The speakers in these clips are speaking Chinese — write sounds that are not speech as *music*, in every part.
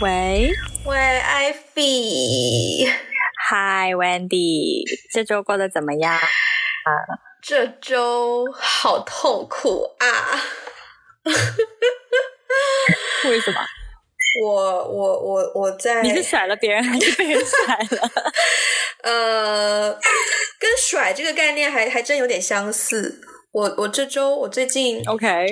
喂喂，艾菲，Hi，Wendy，这周过得怎么样？啊，*laughs* 这周好痛苦啊！*laughs* 为什么？我我我我在你是甩了别人还是被人甩了？*laughs* 呃，跟甩这个概念还还真有点相似。我我这周我最近 OK。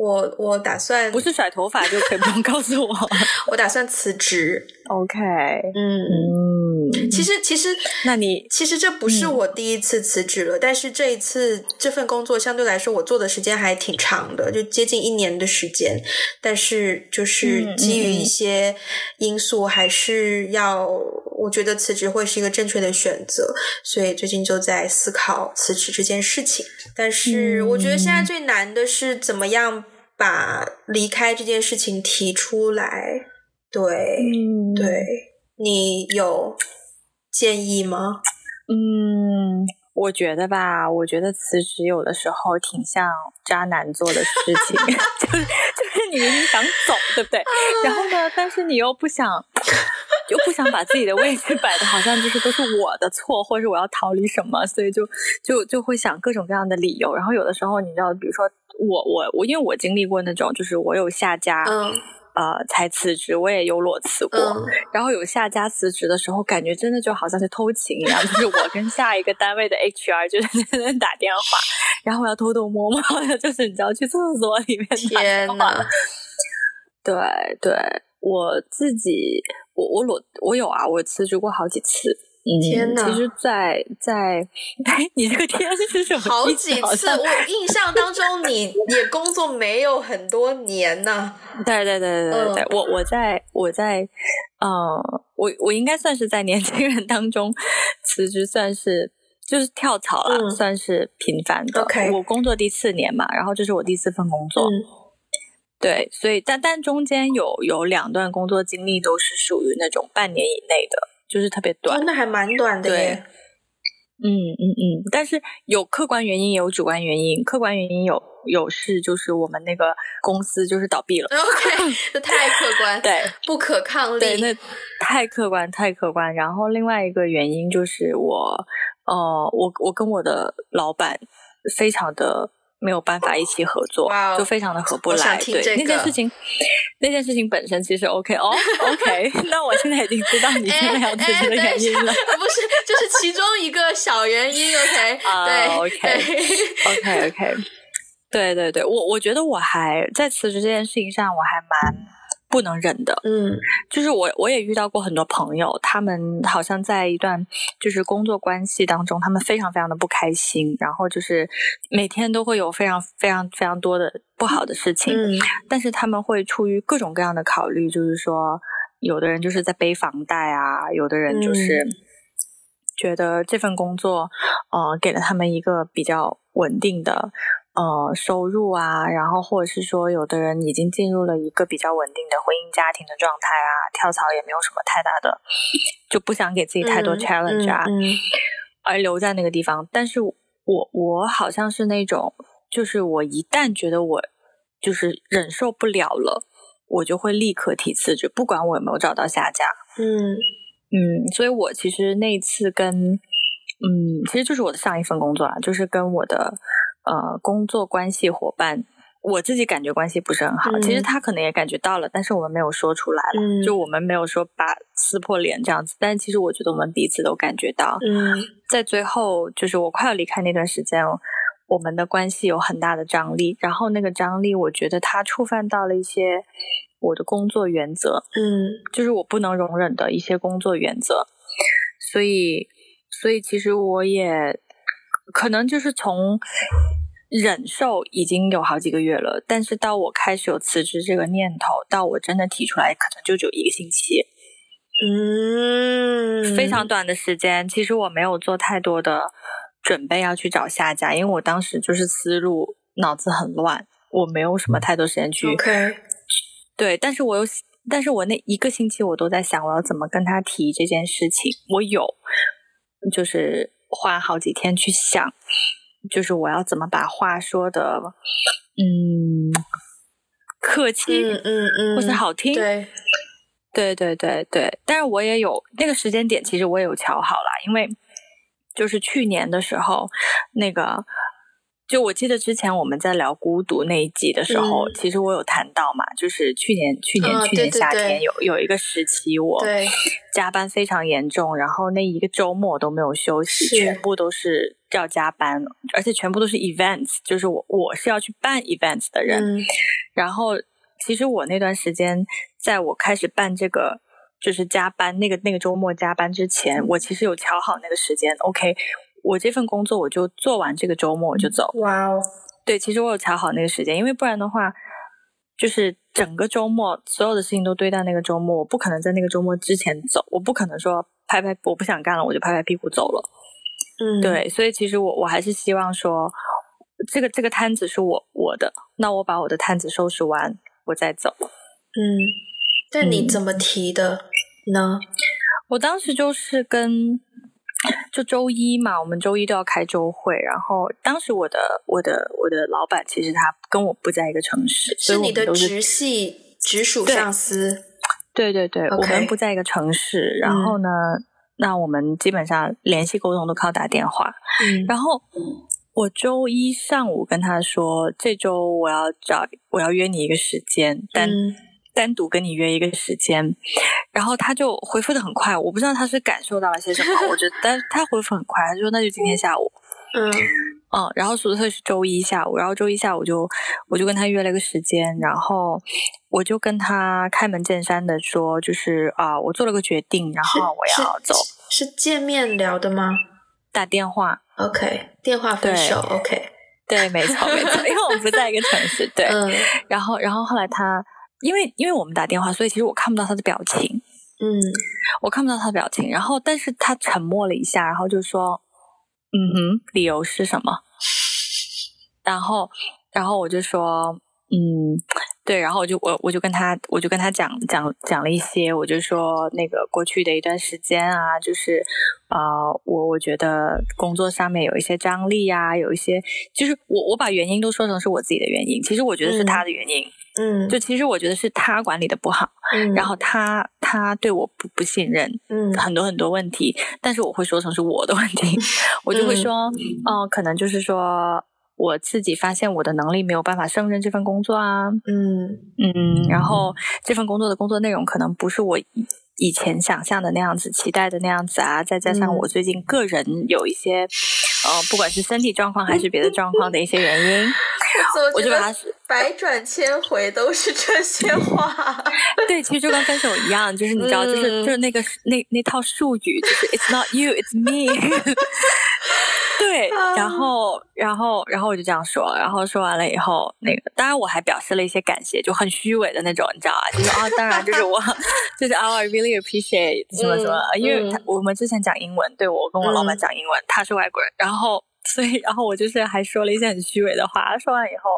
我我打算不是甩头发就可以不用告诉我，*laughs* 我打算辞职。OK，嗯。嗯，其实其实，那你其实这不是我第一次辞职了，嗯，但是这一次这份工作相对来说我做的时间还挺长的，就接近一年的时间。但是就是基于一些因素，还是要，我觉得辞职会是一个正确的选择，所以最近就在思考辞职这件事情。但是我觉得现在最难的是怎么样。把离开这件事情提出来，对，嗯、对，你有建议吗？嗯，我觉得吧，我觉得辞职有的时候挺像渣男做的事情，*laughs* 就是就是你明明想走，对不对？然后呢，但是你又不想，又不想把自己的位置摆的好像就是都是我的错，或者是我要逃离什么，所以就就就会想各种各样的理由。然后有的时候，你知道，比如说。我我我，因为我经历过那种，就是我有下家，嗯、呃，才辞职，我也有裸辞过，嗯。然后有下家辞职的时候，感觉真的就好像是偷情一样，*laughs* 就是我跟下一个单位的 HR 就是在那打电话，然后我要偷偷摸摸的，就是你知道去厕所里面打电话。天对对，我自己，我我裸我有啊，我辞职过好几次。天哪！其实在，在在你这个天是什么？好几次，我印象当中你也工作没有很多年呢。对对对对对对，嗯、我我在我在，呃，我我应该算是在年轻人当中辞职，算是就是跳槽了，嗯、算是频繁的。Okay. 我工作第四年嘛，然后这是我第四份工作。嗯、对，所以但但中间有有两段工作经历都是属于那种半年以内的。就是特别短，哦，那还蛮短的耶。嗯嗯嗯，但是有客观原因，也有主观原因。客观原因有有是，就是我们那个公司就是倒闭了。*laughs* OK，这太客观，对，不可抗力。对，那太客观，太客观。然后另外一个原因就是我，呃，我我跟我的老板非常的。没有办法一起合作，wow, 就非常的合不来。这个、对那件事情，那件事情本身其实 OK 哦，*laughs* OK。那我现在已经知道你现在要辞职的原因了，*laughs* 不是，就是其中一个小原因。*laughs* OK，对、uh,，OK，OK，OK，对对对，我我觉得我还在辞职这件事情上，我还蛮。不能忍的，嗯，就是我我也遇到过很多朋友，他们好像在一段就是工作关系当中，他们非常非常的不开心，然后就是每天都会有非常非常非常多的不好的事情，嗯，但是他们会出于各种各样的考虑，就是说，有的人就是在背房贷啊，有的人就是觉得这份工作，呃，给了他们一个比较稳定的。呃，收入啊，然后或者是说，有的人已经进入了一个比较稳定的婚姻家庭的状态啊，跳槽也没有什么太大的，就不想给自己太多 challenge 啊，嗯嗯嗯、而留在那个地方。但是我我好像是那种，就是我一旦觉得我就是忍受不了了，我就会立刻提辞职，不管我有没有找到下家。嗯嗯，所以我其实那一次跟嗯，其实就是我的上一份工作啊，就是跟我的。呃，工作关系伙伴，我自己感觉关系不是很好。嗯、其实他可能也感觉到了，但是我们没有说出来了。嗯、就我们没有说把撕破脸这样子。但其实我觉得我们彼此都感觉到，嗯、在最后就是我快要离开那段时间，我们的关系有很大的张力。然后那个张力，我觉得他触犯到了一些我的工作原则，嗯，就是我不能容忍的一些工作原则。所以，所以其实我也。可能就是从忍受已经有好几个月了，但是到我开始有辞职这个念头，到我真的提出来，可能就只有一个星期。嗯，非常短的时间。其实我没有做太多的准备要去找下家，因为我当时就是思路脑子很乱，我没有什么太多时间去。OK。对，但是我有，但是我那一个星期我都在想，我要怎么跟他提这件事情。我有，就是。花好几天去想，就是我要怎么把话说的，嗯，客气，嗯嗯嗯，或者好听，对，对对对对，但是我也有那个时间点，其实我也有瞧好了，因为就是去年的时候，那个就我记得之前我们在聊孤独那一集的时候，嗯、其实我有谈到嘛，就是去年去年、哦、去年夏天有有一个时期我加班非常严重，然后那一个周末都没有休息，全部都是要加班，而且全部都是 events，就是我我是要去办 events 的人，嗯、然后。其实我那段时间，在我开始办这个就是加班那个那个周末加班之前，我其实有调好那个时间。OK，我这份工作我就做完这个周末我就走。哇哦！对，其实我有调好那个时间，因为不然的话，就是整个周末所有的事情都堆在那个周末，我不可能在那个周末之前走，我不可能说拍拍我不想干了我就拍拍屁股走了。嗯，对，所以其实我我还是希望说，这个这个摊子是我我的，那我把我的摊子收拾完。我再走，嗯，但你怎么提的呢？嗯，我当时就是跟，就周一嘛，我们周一都要开周会，然后当时我的我的我的老板其实他跟我不在一个城市，是你的直系直属上司，对对对.我们不在一个城市，然后呢，嗯，那我们基本上联系沟通都靠打电话，嗯，然后。我周一上午跟他说，这周我要找，我要约你一个时间，但、嗯、单独跟你约一个时间，然后他就回复的很快，我不知道他是感受到了些什么，我觉得，但是他回复很快，他就说那就今天下午，嗯嗯，然后属特是周一下午，然后周一下午就我就跟他约了一个时间，然后我就跟他开门见山的说，就是啊、呃，我做了个决定，然后我要走，是，见面聊的吗？打电话。OK，电话分手。OK，对，没错，没错，因为我们不在一个城市。对，嗯、然后，然后后来他，因为因为我们打电话，所以其实我看不到他的表情。嗯，我看不到他的表情。然后，但是他沉默了一下，然后就说：“嗯哼，理由是什么？” *laughs* 然后，然后我就说。嗯，对，然后我就我我就跟他我就跟他讲讲讲了一些，我就说那个过去的一段时间啊，就是啊、呃，我我觉得工作上面有一些张力啊，有一些，就是我我把原因都说成是我自己的原因，其实我觉得是他的原因，嗯，就其实我觉得是他管理的不好，嗯，然后他他对我不不信任，嗯，很多很多问题，但是我会说成是我的问题，*laughs* 我就会说，哦、嗯呃，可能就是说。我自己发现我的能力没有办法胜任这份工作啊，嗯嗯，然后这份工作的工作内容可能不是我以前想象的那样子，期待的那样子啊，再加上我最近个人有一些，呃，不管是身体状况还是别的状况的一些原因，*laughs* 我就把它百转千回都是这些话。*laughs* 对，其实就跟分手一样，就是你知道，就是就是那个那那套术语，就是 It's not you, it's me。*laughs* 对，然后，然后，然后我就这样说，然后说完了以后，那个当然我还表示了一些感谢，就很虚伪的那种，你知道啊，就是啊，当然就是我，*laughs* 就是啊，I really appreciate 什么什么，嗯、因为他我们之前讲英文，对我跟我老板讲英文，嗯、他是外国人，然后 *laughs* 所以，然后我就是还说了一些很虚伪的话，说完以后，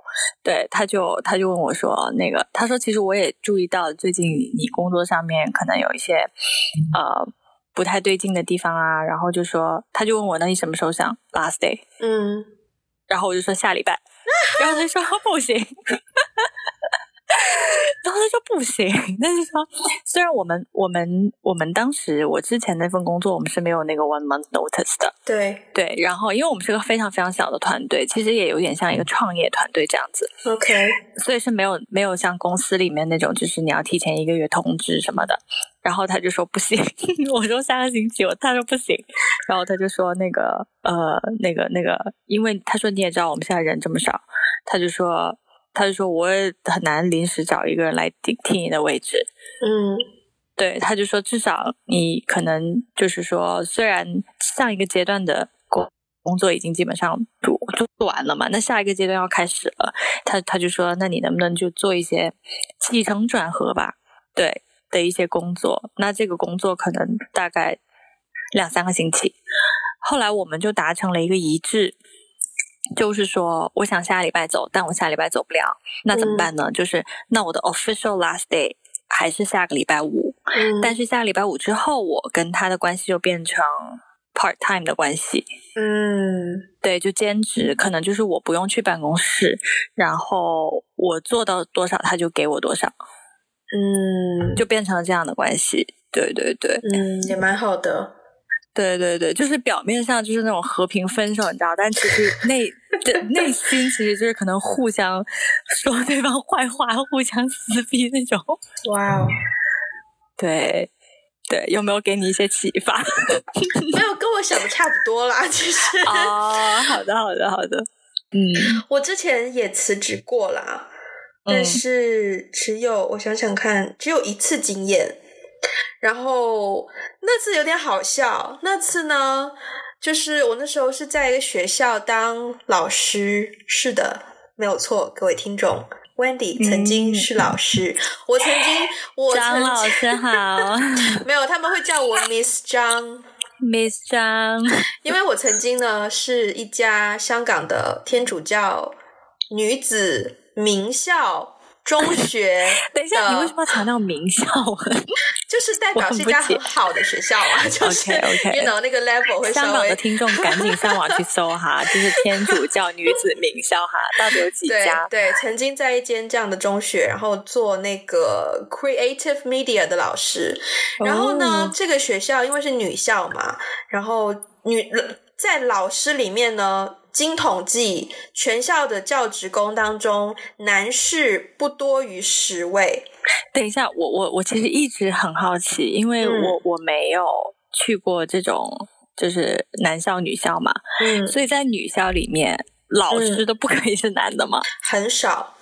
对，他就他就问我说，那个他说其实我也注意到最近你工作上面可能有一些，呃。不太对劲的地方啊，然后就说，他就问我，那你什么时候想 last day？嗯，然后我就说下礼拜，*laughs* 然后他说不行。*laughs* 然后他说不行，但是说虽然我们我们我们当时我之前那份工作我们是没有那个 one month notice 的，对。对，然后因为我们是个非常非常小的团队，其实也有点像一个创业团队这样子，OK，*laughs* 所以是没有没有像公司里面那种就是你要提前一个月通知什么的，然后他就说不行，*laughs* 我说下个星期，我他说不行，然后他就说那个呃那个那个，因为他说你也知道我们现在人这么少，他就说。他就说：“我也很难临时找一个人来顶替你的位置。”嗯，对，他就说：“至少你可能就是说，虽然上一个阶段的工工作已经基本上做做完了嘛，那下一个阶段要开始了。他他就说：‘那你能不能就做一些起承转合吧？’对的一些工作，那这个工作可能大概两三个星期。后来我们就达成了一个一致。”就是说，我想下礼拜走，但我下礼拜走不了，那怎么办呢？嗯、就是那我的 official last day 还是下个礼拜五，嗯、但是下个礼拜五之后，我跟他的关系就变成 part time 的关系。嗯，对，就兼职，可能就是我不用去办公室，然后我做到多少，他就给我多少。嗯，就变成了这样的关系。对对对，嗯，也蛮好的。对对对，就是表面上就是那种和平分手，你知道，但其实内内心其实就是可能互相说对方坏话，互相撕逼那种。哇哦，对对，有没有给你一些启发？*laughs* 没有，跟我想的差不多啦。其实哦，好的好的好的，嗯，我之前也辞职过啦，但是只有、嗯、我想想看，只有一次经验。然后那次有点好笑，那次呢，就是我那时候是在一个学校当老师，是的，没有错，各位听众，Wendy 曾经是老师，嗯、我曾经，我曾经，张老师好，*laughs* 没有，他们会叫我 Miss 张，*laughs* Miss 张，因为我曾经呢是一家香港的天主教女子名校。中学，*laughs* 等一下，你为什么要强调名校？就是代表是一家很好的学校啊，*laughs* 就是 OK，你 know 那个 level 会稍微。香港的听众赶紧上网去搜哈，*laughs* 就是天主教女子名校哈，到底有几家？对，对，曾经在一间这样的中学，然后做那个 creative media 的老师。然后呢，oh. 这个学校因为是女校嘛，然后女在老师里面呢。经统计，全校的教职工当中，男士不多于十位。等一下，我我我其实一直很好奇，因为我、嗯、我没有去过这种就是男校女校嘛，嗯，所以在女校里面，老师都不可以是男的吗？嗯、很少。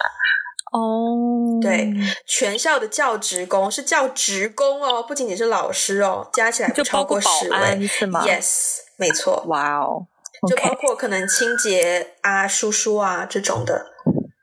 哦，对，全校的教职工是教职工哦，不仅仅是老师哦，加起来就超过十位，是吗？Yes，没错。哇哦。就包括可能清洁啊、叔叔啊这种的。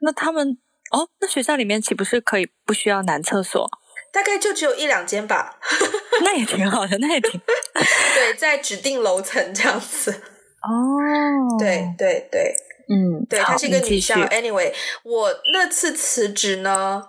那他们哦，那学校里面岂不是可以不需要男厕所？*laughs* 大概就只有一两间吧。*laughs* 那也挺好的，那也挺 *laughs* 对，在指定楼层这样子。哦，对对对，嗯，对，它是一个女校。Anyway，我那次辞职呢，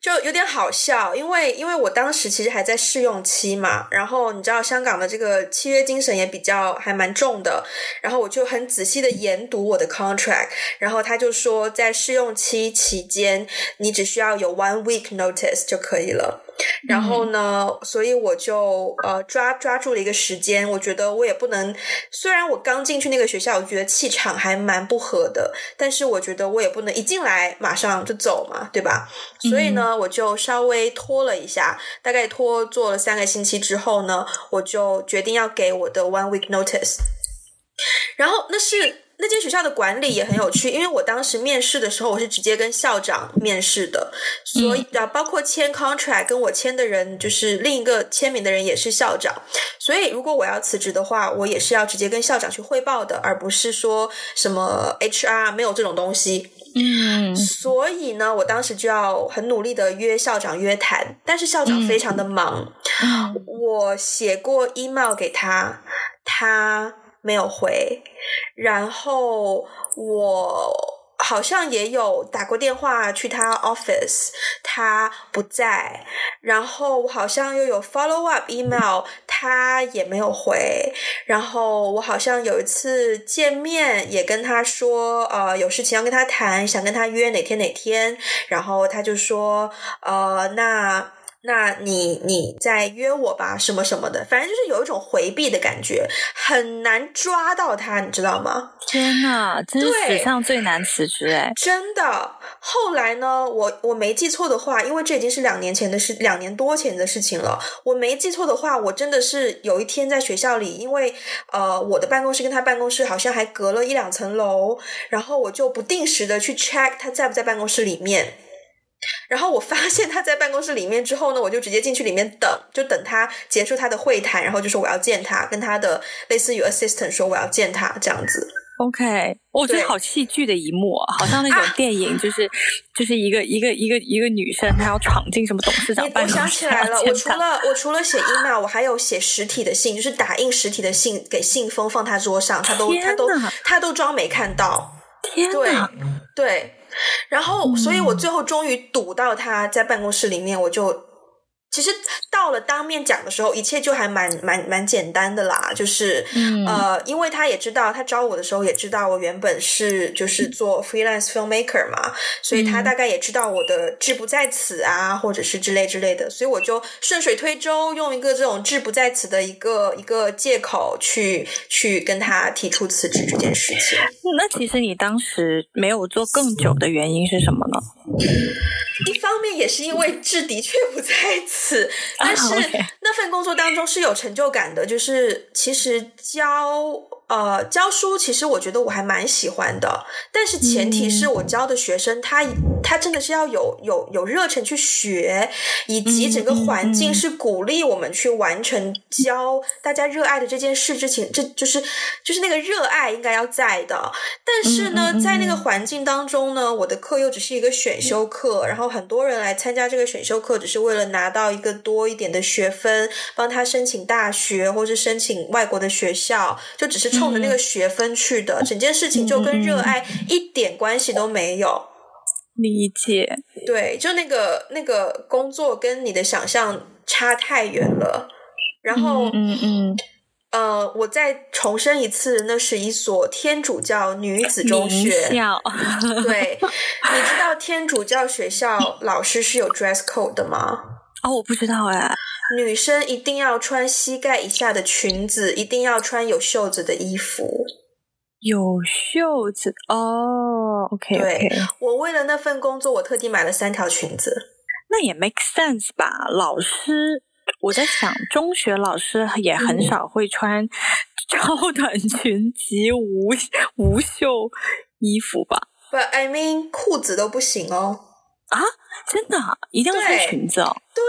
就有点好笑，因为因为我当时其实还在试用期嘛，然后你知道香港的这个契约精神也比较还蛮重的，然后我就很仔细的研读我的 contract，然后他就说在试用期期间你只需要有 one week notice 就可以了。然后呢，嗯、所以我就呃抓抓住了一个时间，我觉得我也不能，虽然我刚进去那个学校，我觉得气场还蛮不合的，但是我觉得我也不能一进来马上就走嘛，对吧？所以呢，我就稍微拖了一下，大概拖做了三个星期之后呢，我就决定要给我的 one week notice，然后那是。那间学校的管理也很有趣，因为我当时面试的时候，我是直接跟校长面试的，所以啊，包括签 contract 跟我签的人，就是另一个签名的人也是校长，所以如果我要辞职的话，我也是要直接跟校长去汇报的，而不是说什么 HR 没有这种东西。嗯，所以呢，我当时就要很努力的约校长约谈，但是校长非常的忙，嗯，我写过 email 给他，他。没有回，然后我好像也有打过电话去他 office，他不在，然后我好像又有 follow up email，他也没有回，然后我好像有一次见面也跟他说，呃，有事情要跟他谈，想跟他约哪天哪天，然后他就说，呃，那。那你你再约我吧，什么什么的，反正就是有一种回避的感觉，很难抓到他，你知道吗？天哪，真是史上最难辞职哎！真的。后来呢，我我没记错的话，因为这已经是两年前的事，两年多前的事情了。我没记错的话，我真的是有一天在学校里，因为呃，我的办公室跟他办公室好像还隔了一两层楼，然后我就不定时的去 check 他在不在办公室里面。然后我发现他在办公室里面之后呢，我就直接进去里面等，就等他结束他的会谈，然后就说我要见他，跟他的类似于 assistant 说我要见他这样子。OK，我觉得好戏剧的一幕，好像那种电影，就是、啊、就是一个一个一个一个女生，她要闯进什么董事长办公室。我想起来了，我除了我除了写 email，我还有写实体的信，就是打印实体的信给信封放他桌上，他都他都他都装没看到。天哪，对对。然后，所以我最后终于堵到他在办公室里面，我就其实到了当面讲的时候，一切就还蛮蛮蛮简单的啦。就是，嗯、呃，因为他也知道，他招我的时候也知道我原本是就是做 freelance filmmaker 嘛，所以他大概也知道我的志不在此啊，或者是之类之类的，所以我就顺水推舟，用一个这种志不在此的一个一个借口去去跟他提出辞职这件事情。那其实你当时没有做更久的原因是什么呢？一方面也是因为志的确不在此，但是那份工作当中是有成就感的，就是其实教。呃，教书其实我觉得我还蛮喜欢的，但是前提是我教的学生他他真的是要有有有热忱去学，以及整个环境是鼓励我们去完成教大家热爱的这件事之前，这就是就是那个热爱应该要在的。但是呢，在那个环境当中呢，我的课又只是一个选修课，然后很多人来参加这个选修课，只是为了拿到一个多一点的学分，帮他申请大学或是申请外国的学校，就只是。冲着那个学分去的，整件事情就跟热爱一点关系都没有。理解，对，就那个那个工作跟你的想象差太远了。然后，嗯嗯，嗯，呃，我再重申一次，那是一所天主教女子中学。校对，你知道天主教学校老师是有 dress code 的吗？哦，我不知道哎。女生一定要穿膝盖以下的裙子，一定要穿有袖子的衣服。有袖子哦，OK, okay。对，我为了那份工作，我特地买了三条裙子。那也 make sense 吧？老师，我在想，中学老师也很少会穿超短裙及无无袖衣服吧？But I mean，裤子都不行哦。啊，真的？一定要穿裙子哦？对。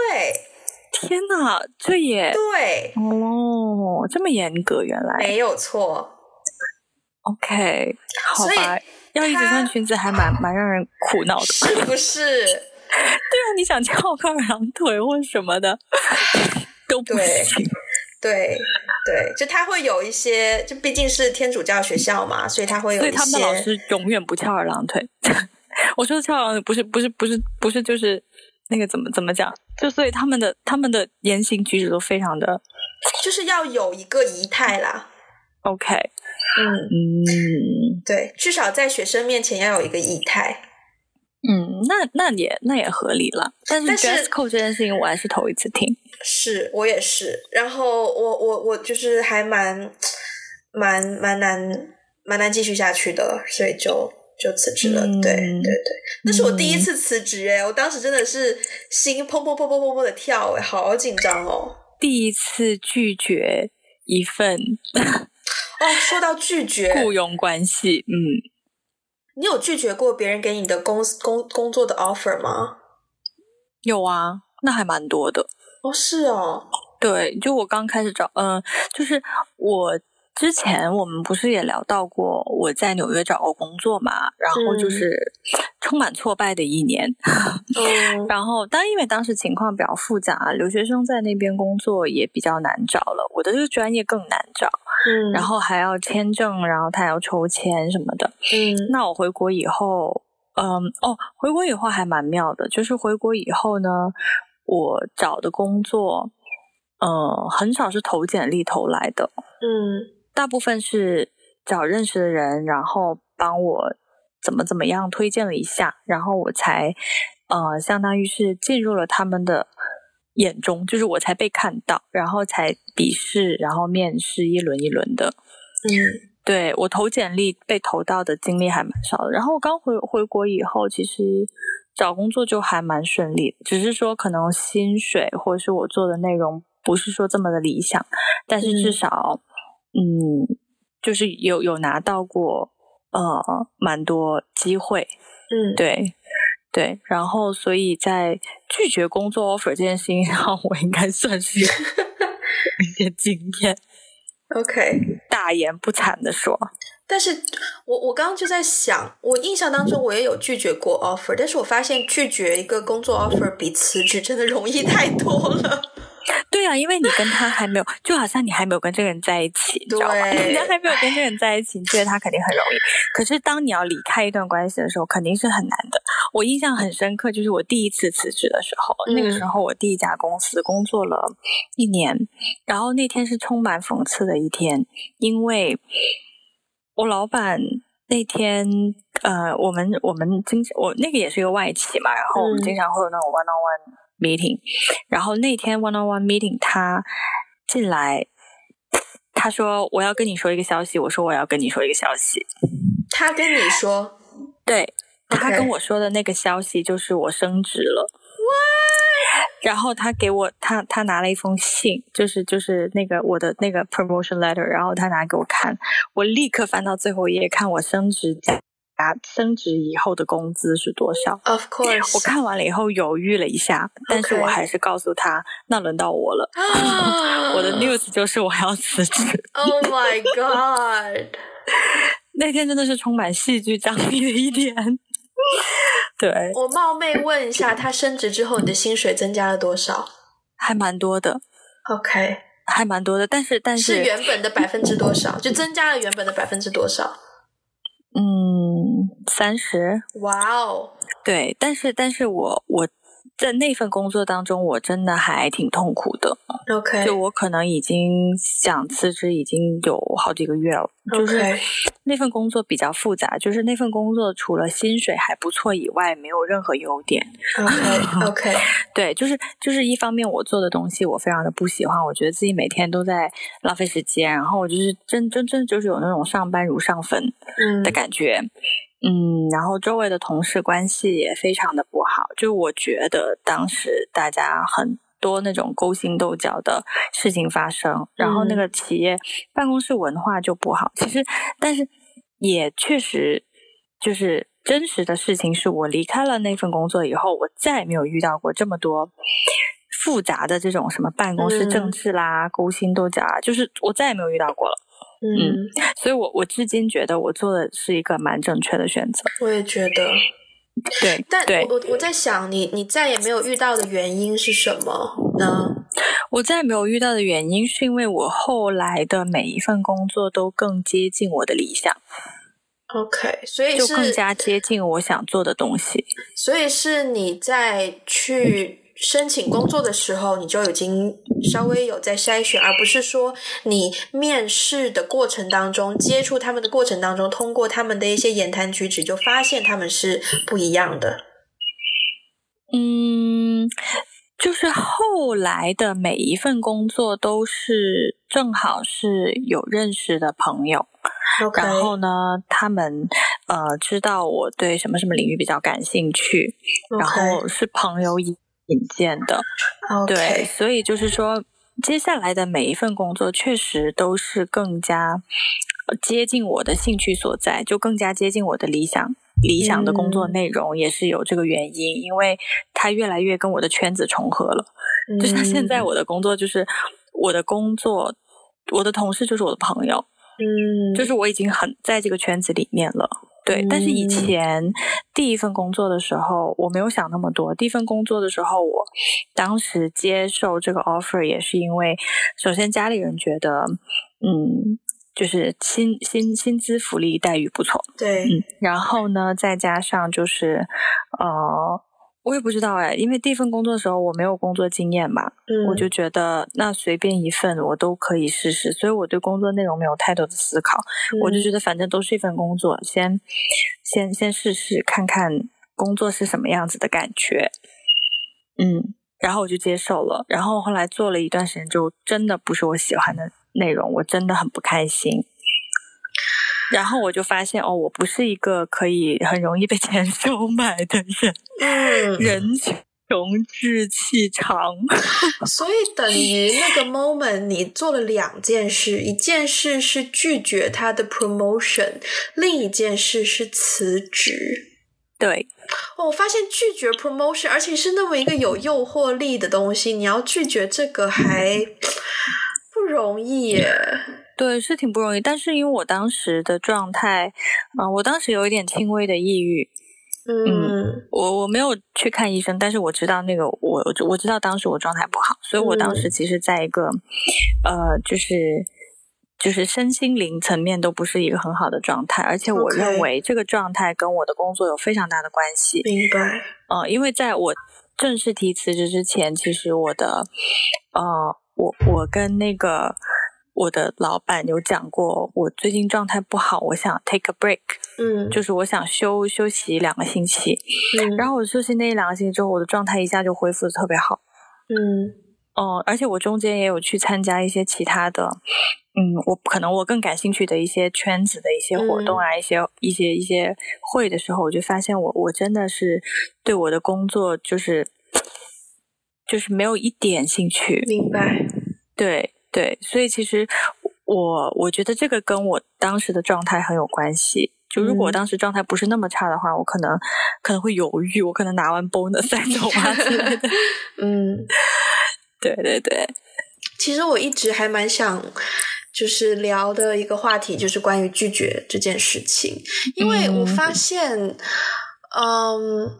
对天哪，这也对哦，这么严格，原来没有错。OK，好吧，要一直穿裙子还蛮蛮让人苦恼的，是不是？*laughs* 对啊，你想翘个二郎腿或什么的都不行。对对，对，就他会有一些，就毕竟是天主教学校嘛，所以他会有一些。所以他们老师永远不翘二郎腿。我说的翘不是不是不是不是就是。那个怎么怎么讲？就所以他们的他们的言行举止都非常的，就是要有一个仪态啦。OK，嗯嗯，对，至少在学生面前要有一个仪态。嗯，那那也那也合理了。但是 dress code 这件事情我还是头一次听。是我也是。然后我我我就是还蛮蛮蛮难蛮难继续下去的，所以就。就辞职了，嗯、对对对，那是我第一次辞职诶、嗯、我当时真的是心砰砰砰砰砰砰的跳诶好紧张哦！第一次拒绝一份哦，说到拒绝 *laughs* 雇佣关系，嗯，你有拒绝过别人给你的公司工工作的 offer 吗？有啊，那还蛮多的哦，是哦，对，就我刚开始找，嗯、呃，就是我。之前我们不是也聊到过我在纽约找过工作嘛，然后就是充满挫败的一年。*laughs* 嗯、然后但因为当时情况比较复杂，留学生在那边工作也比较难找了，我的这个专业更难找。嗯，然后还要签证，然后他要抽签什么的。嗯，那我回国以后，嗯，哦，回国以后还蛮妙的，就是回国以后呢，我找的工作，呃，很少是投简历投来的。嗯。大部分是找认识的人，然后帮我怎么怎么样推荐了一下，然后我才呃，相当于是进入了他们的眼中，就是我才被看到，然后才笔试，然后面试一轮一轮的。嗯，对，我投简历被投到的经历还蛮少的。然后我刚回回国以后，其实找工作就还蛮顺利，只是说可能薪水或者是我做的内容不是说这么的理想，但是至少。嗯嗯，就是有有拿到过呃蛮多机会，嗯，对对，然后所以在拒绝工作 offer 这件事情上，我应该算是有一些经验。*laughs* OK，大言不惭的说，但是我我刚刚就在想，我印象当中我也有拒绝过 offer，但是我发现拒绝一个工作 offer 比辞职真的容易太多了。对啊，因为你跟他还没有，就好像你还没有跟这个人在一起，你知道吗？人家还没有跟这个人在一起，你觉得他肯定很容易。可是当你要离开一段关系的时候，肯定是很难的。我印象很深刻，就是我第一次辞职的时候，嗯、那个时候我第一家公司工作了一年，然后那天是充满讽刺的一天，因为我老板那天，呃，我们我们经我那个也是一个外企嘛，然后我们经常会有那种 one on one meeting，、嗯、然后那天 one on one meeting 他进来，他说我要跟你说一个消息，我说我要跟你说一个消息，他跟你说，*laughs* 对。他跟我说的那个消息就是我升职了，What? 然后他给我他他拿了一封信，就是就是那个我的那个 promotion letter，然后他拿给我看，我立刻翻到最后一页看我升职加升职以后的工资是多少。Of course，我看完了以后犹豫了一下但是我还是告诉他，那轮到我了。*laughs* 我的 news 就是我要辞职。Oh my god！*laughs* 那天真的是充满戏剧张力的一天。对，我冒昧问一下，他升职之后，你的薪水增加了多少？还蛮多的。OK，还蛮多的，但是但是是原本的百分之多少？就增加了原本的百分之多少？嗯，三十。哇哦，对，但是但是我我。在那份工作当中，我真的还挺痛苦的。OK，就我可能已经想辞职，已经有好几个月了。就是那份工作比较复杂，就是那份工作除了薪水还不错以外，没有任何优点。Okay. *laughs* *laughs* 对，就是就是一方面我做的东西我非常的不喜欢，我觉得自己每天都在浪费时间，然后我就是真真真就是有那种上班如上坟的感觉。嗯嗯，然后周围的同事关系也非常的不好，就我觉得当时大家很多那种勾心斗角的事情发生，然后那个企业办公室文化就不好。其实，但是也确实就是真实的事情，是我离开了那份工作以后，我再也没有遇到过这么多复杂的这种什么办公室政治啦、嗯、勾心斗角啊，就是我再也没有遇到过了。嗯，所以我我至今觉得我做的是一个蛮正确的选择。我也觉得，对，但对我我在想，你你再也没有遇到的原因是什么呢？我再也没有遇到的原因，是因为我后来的每一份工作都更接近我的理想。OK，所以就更加接近我想做的东西。所以是你在去。申请工作的时候，你就已经稍微有在筛选，而不是说你面试的过程当中，接触他们的过程当中，通过他们的一些言谈举止，就发现他们是不一样的。嗯，就是后来的每一份工作都是正好是有认识的朋友.然后呢，他们呃知道我对什么什么领域比较感兴趣.然后是朋友以。引荐的.对，所以就是说，接下来的每一份工作确实都是更加接近我的兴趣所在，就更加接近我的理想。理想的工作内容也是有这个原因，嗯、因为它越来越跟我的圈子重合了。嗯、就像现在我的工作，就是我的工作，我的同事就是我的朋友，嗯，就是我已经很在这个圈子里面了。对，但是以前第一份工作的时候，我没有想那么多。第一份工作的时候，我当时接受这个 offer 也是因为，首先家里人觉得，嗯，就是薪薪薪资福利待遇不错，对，嗯，然后呢，再加上就是，呃。我也不知道哎，因为第一份工作的时候我没有工作经验嘛，嗯，我就觉得那随便一份我都可以试试，所以我对工作内容没有太多的思考，嗯，我就觉得反正都是一份工作，先先先试试看看工作是什么样子的感觉，嗯，然后我就接受了，然后后来做了一段时间，就真的不是我喜欢的内容，我真的很不开心。然后我就发现哦，我不是一个可以很容易被钱收买的人，嗯，人穷志气长，*laughs* 所以等于那个 moment 你做了两件事，一件事是拒绝他的 promotion，另一件事是辞职。对，哦，我发现拒绝 promotion，而且是那么一个有诱惑力的东西，你要拒绝这个还不容易耶。对，是挺不容易，但是因为我当时的状态，啊、呃，我当时有一点轻微的抑郁，嗯，嗯，我我没有去看医生，但是我知道那个我我知道当时我状态不好，所以我当时其实在一个，嗯、呃，就是就是身心灵层面都不是一个很好的状态，而且我认为这个状态跟我的工作有非常大的关系。明白。呃，因为在我正式提辞职之前，其实我的，呃，我我跟那个我的老板有讲过，我最近状态不好，我想 take a break，嗯，就是我想休休息两个星期，嗯，然后我休息那一两个星期之后，我的状态一下就恢复的特别好，嗯。哦、呃，而且我中间也有去参加一些其他的，嗯，我可能我更感兴趣的一些圈子的一些活动啊，嗯、一些一些一些会的时候，我就发现我我真的是对我的工作就是就是没有一点兴趣。明白。对对，所以其实我我觉得这个跟我当时的状态很有关系。就如果我当时状态不是那么差的话，嗯、我可能可能会犹豫，我可能拿完 bonus 再走啊 *laughs* 之类的。嗯。对对对，其实我一直还蛮想，就是聊的一个话题，就是关于拒绝这件事情，因为我发现，嗯，嗯，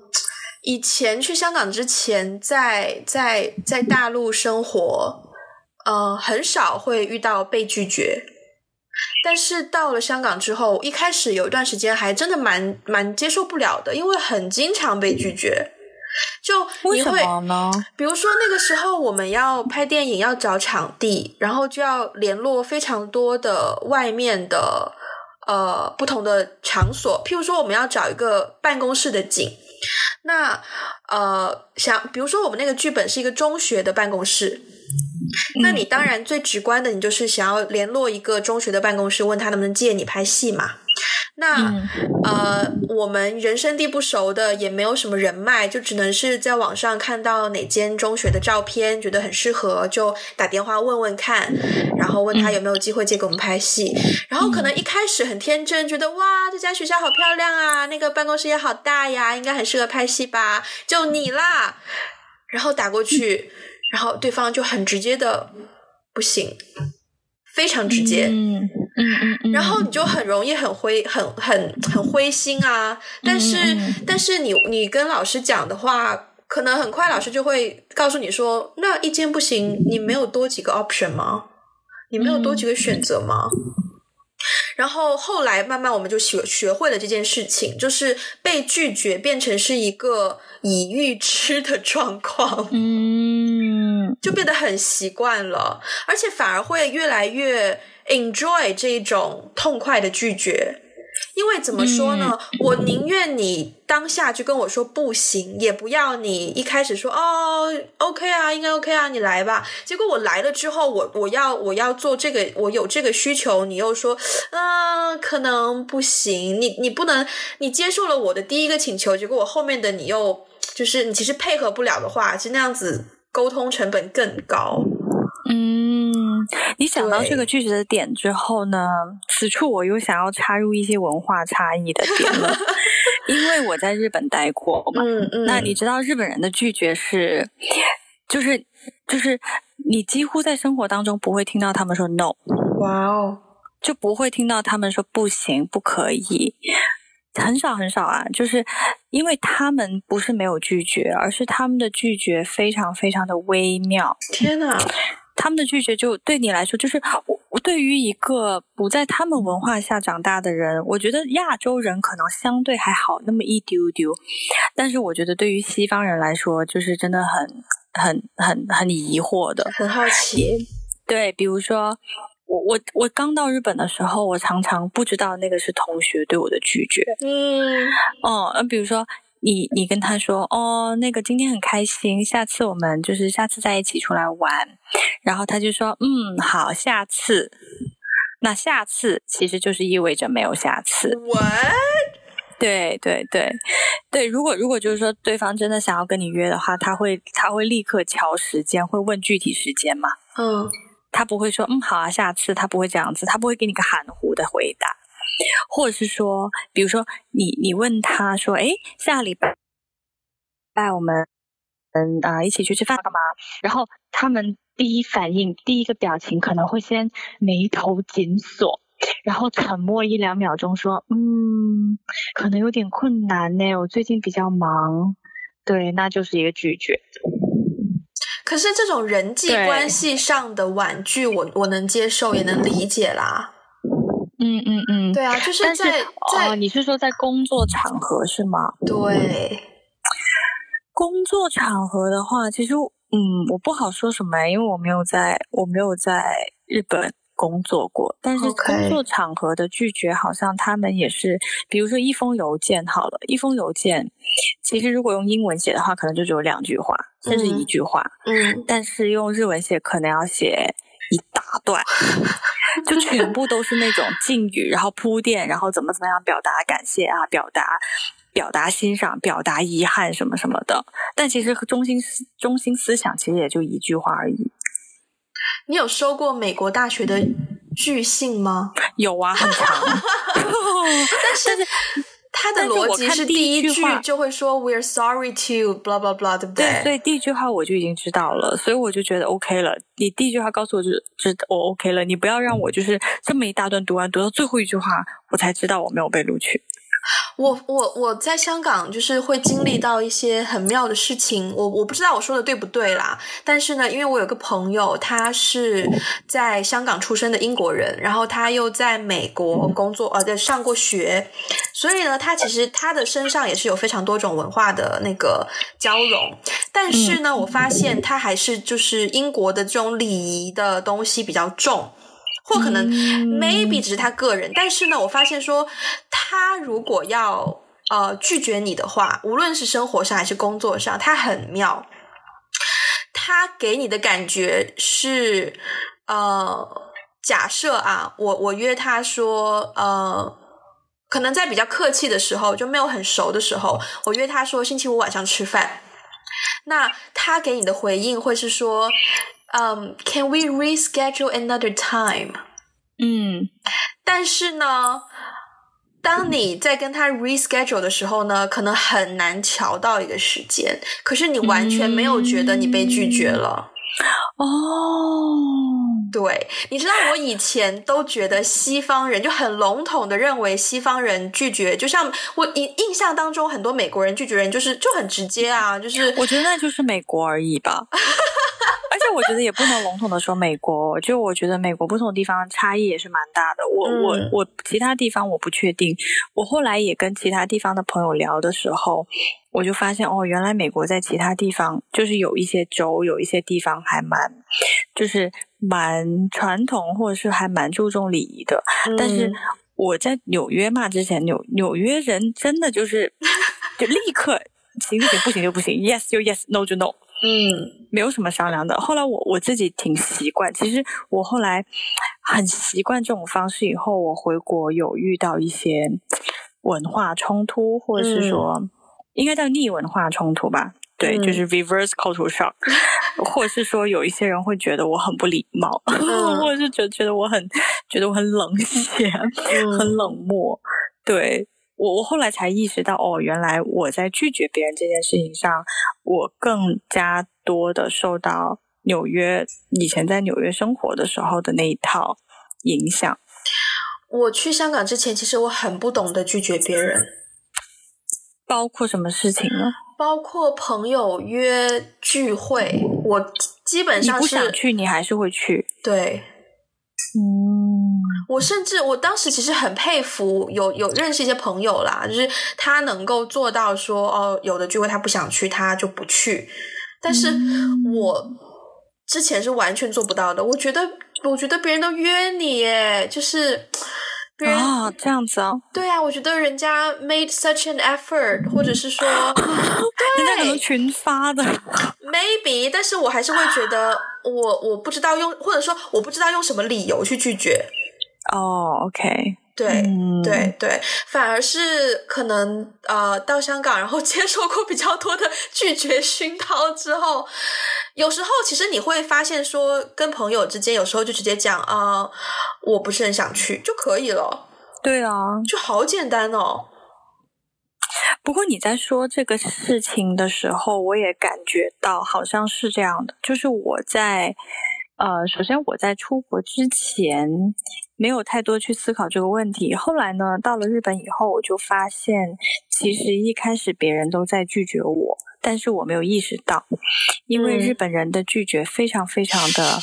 以前去香港之前，在在在大陆生活，呃，很少会遇到被拒绝，但是到了香港之后，一开始有一段时间还真的蛮蛮接受不了的，因为很经常被拒绝。就你会，比如说那个时候我们要拍电影，要找场地，然后就要联络非常多的外面的呃不同的场所。譬如说我们要找一个办公室的景，那呃想，比如说我们那个剧本是一个中学的办公室，那你当然最直观的，你就是想要联络一个中学的办公室，问他能不能借你拍戏嘛。那、嗯、呃，我们人生地不熟的，也没有什么人脉，就只能是在网上看到哪间中学的照片，觉得很适合，就打电话问问看，然后问他有没有机会借给我们拍戏。嗯、然后可能一开始很天真，觉得哇，这家学校好漂亮啊，那个办公室也好大呀，应该很适合拍戏吧？就你啦，然后打过去，然后对方就很直接的不行，非常直接。嗯嗯嗯，嗯，然后你就很容易很灰，很很很灰心啊。但是、嗯、但是你你跟老师讲的话，可能很快老师就会告诉你说，那一间不行，你没有多几个 option 吗？你没有多几个选择吗？嗯、然后后来慢慢我们就学学会了这件事情，就是被拒绝变成是一个已预知的状况，嗯，就变得很习惯了，而且反而会越来越。enjoy 这一种痛快的拒绝，因为怎么说呢？嗯、我宁愿你当下就跟我说不行，也不要你一开始说哦，OK 啊，应该 OK 啊，你来吧。结果我来了之后，我我要我要做这个，我有这个需求，你又说嗯、呃，可能不行。你你不能，你接受了我的第一个请求，结果我后面的你又就是你其实配合不了的话，就那样子沟通成本更高。嗯，你想到这个拒绝的点之后呢，此处我又想要插入一些文化差异的点了，*laughs* 因为我在日本待过嘛。嗯嗯。那你知道日本人的拒绝是，就是就是你几乎在生活当中不会听到他们说 no。哇哦。就不会听到他们说不行，不可以，很少很少啊。就是因为他们不是没有拒绝，而是他们的拒绝非常非常的微妙。天呐！*sniffs* 他们的拒绝就对你来说，就是我我对于一个不在他们文化下长大的人，我觉得亚洲人可能相对还好那么一丢丢，但是我觉得对于西方人来说，就是真的很很很很疑惑的，很好奇。对，比如说我我我刚到日本的时候，我常常不知道那个是同学对我的拒绝。嗯，哦，那，比如说。你你跟他说哦，那个今天很开心，下次我们就是下次再一起出来玩，然后他就说嗯好，下次。那下次其实就是意味着没有下次。What？对对对对，如果如果就是说对方真的想要跟你约的话，他会他会立刻敲时间，会问具体时间嘛？嗯，他不会说嗯好啊，下次，他不会这样子，他不会给你个含糊的回答。或者是说，比如说你你问他说，哎，下礼拜带我们嗯啊一起去吃饭干嘛？然后他们第一反应、第一个表情可能会先眉头紧锁，然后沉默一两秒钟，说，嗯，可能有点困难呢，我最近比较忙。对，那就是一个拒绝。可是这种人际关系上的婉拒，我我能接受，也能理解啦。嗯嗯嗯，对啊，就是在是在、哦，你是说在工作场合是吗？对，工作场合的话，其实嗯，我不好说什么，因为我没有在，我没有在日本工作过。但是工作场合的拒绝，好像他们也是，比如说一封邮件，好了，一封邮件，其实如果用英文写的话，可能就只有两句话，甚至一句话。嗯，但是用日文写，可能要写一大段。*laughs* 就全部都是那种敬语，然后铺垫，然后怎么怎么样表达感谢啊，表达表达欣赏，表达遗憾什么什么的。但其实中心思中心思想其实也就一句话而已。你有收过美国大学的拒信吗？有啊，很长。*laughs* 但是。他的逻辑是第一句就会说 "We're sorry to blah blah blah"，对不对？对，所以第一句话我就已经知道了，所以我就觉得 OK 了。你第一句话告诉我就知道我 OK 了，你不要让我就是这么一大段读完，读到最后一句话，我才知道我没有被录取。我我我在香港就是会经历到一些很妙的事情，我我不知道我说的对不对啦，但是呢，因为我有个朋友，他是在香港出生的英国人，然后他又在美国工作，呃，在上过学，所以呢，他其实他的身上也是有非常多种文化的那个交融，但是呢，我发现他还是就是英国的这种礼仪的东西比较重。或可能 maybe 只是他个人，嗯，但是呢，我发现说，他如果要呃拒绝你的话，无论是生活上还是工作上，他很妙。他给你的感觉是，呃，假设啊，我我约他说，呃，可能在比较客气的时候，就没有很熟的时候，我约他说星期五晚上吃饭，那他给你的回应会是说。嗯、um,，Can we reschedule another time？嗯，但是呢，当你在跟他 reschedule 的时候呢，可能很难调到一个时间，可是你完全没有觉得你被拒绝了。哦、嗯，对，你知道我以前都觉得西方人就很笼统的认为西方人拒绝，就像我印印象当中很多美国人拒绝人就是就很直接啊，就是 *laughs* 我觉得那就是美国而已吧。*laughs* 而且我觉得也不能笼统的说美国，就我觉得美国不同的地方差异也是蛮大的。我、嗯、我我其他地方我不确定。我后来也跟其他地方的朋友聊的时候，我就发现哦，原来美国在其他地方就是有一些州，有一些地方还蛮就是蛮传统，或者是还蛮注重礼仪的。嗯、但是我在纽约嘛，之前纽纽约人真的就是就立刻行就行，不行就不行，yes 就 yes，no 就 no。嗯，没有什么商量的。后来我我自己挺习惯，其实我后来很习惯这种方式。以后我回国有遇到一些文化冲突，或者是说、嗯、应该叫逆文化冲突吧？对，嗯、就是 reverse cultural shock，*laughs* 或者是说有一些人会觉得我很不礼貌，嗯、*laughs* 或者是觉得觉得我很觉得我很冷血、嗯、很冷漠，对。我我后来才意识到，哦，原来我在拒绝别人这件事情上，我更加多的受到纽约以前在纽约生活的时候的那一套影响。我去香港之前，其实我很不懂得拒绝别人，包括什么事情呢？包括朋友约聚会，我基本上是你不想去，你还是会去。对。嗯，我甚至我当时其实很佩服有有认识一些朋友啦，就是他能够做到说哦，有的聚会他不想去，他就不去。但是我之前是完全做不到的。我觉得，我觉得别人都约你耶，就是。啊、哦，这样子哦。对啊，我觉得人家 made such an effort，或者是说，*laughs* 对，人家可能群发的，*laughs* maybe，但是我还是会觉得我，我我不知道用，或者说我不知道用什么理由去拒绝。哦，OK，对、嗯、对对，反而是可能呃，到香港然后接受过比较多的拒绝熏陶之后，有时候其实你会发现说，跟朋友之间有时候就直接讲啊、呃，我不是很想去就可以了。对啊，就好简单哦。不过你在说这个事情的时候，我也感觉到好像是这样的，就是我在。呃，首先我在出国之前没有太多去思考这个问题，后来呢，到了日本以后，我就发现，其实一开始别人都在拒绝我，但是我没有意识到，因为日本人的拒绝非常非常的。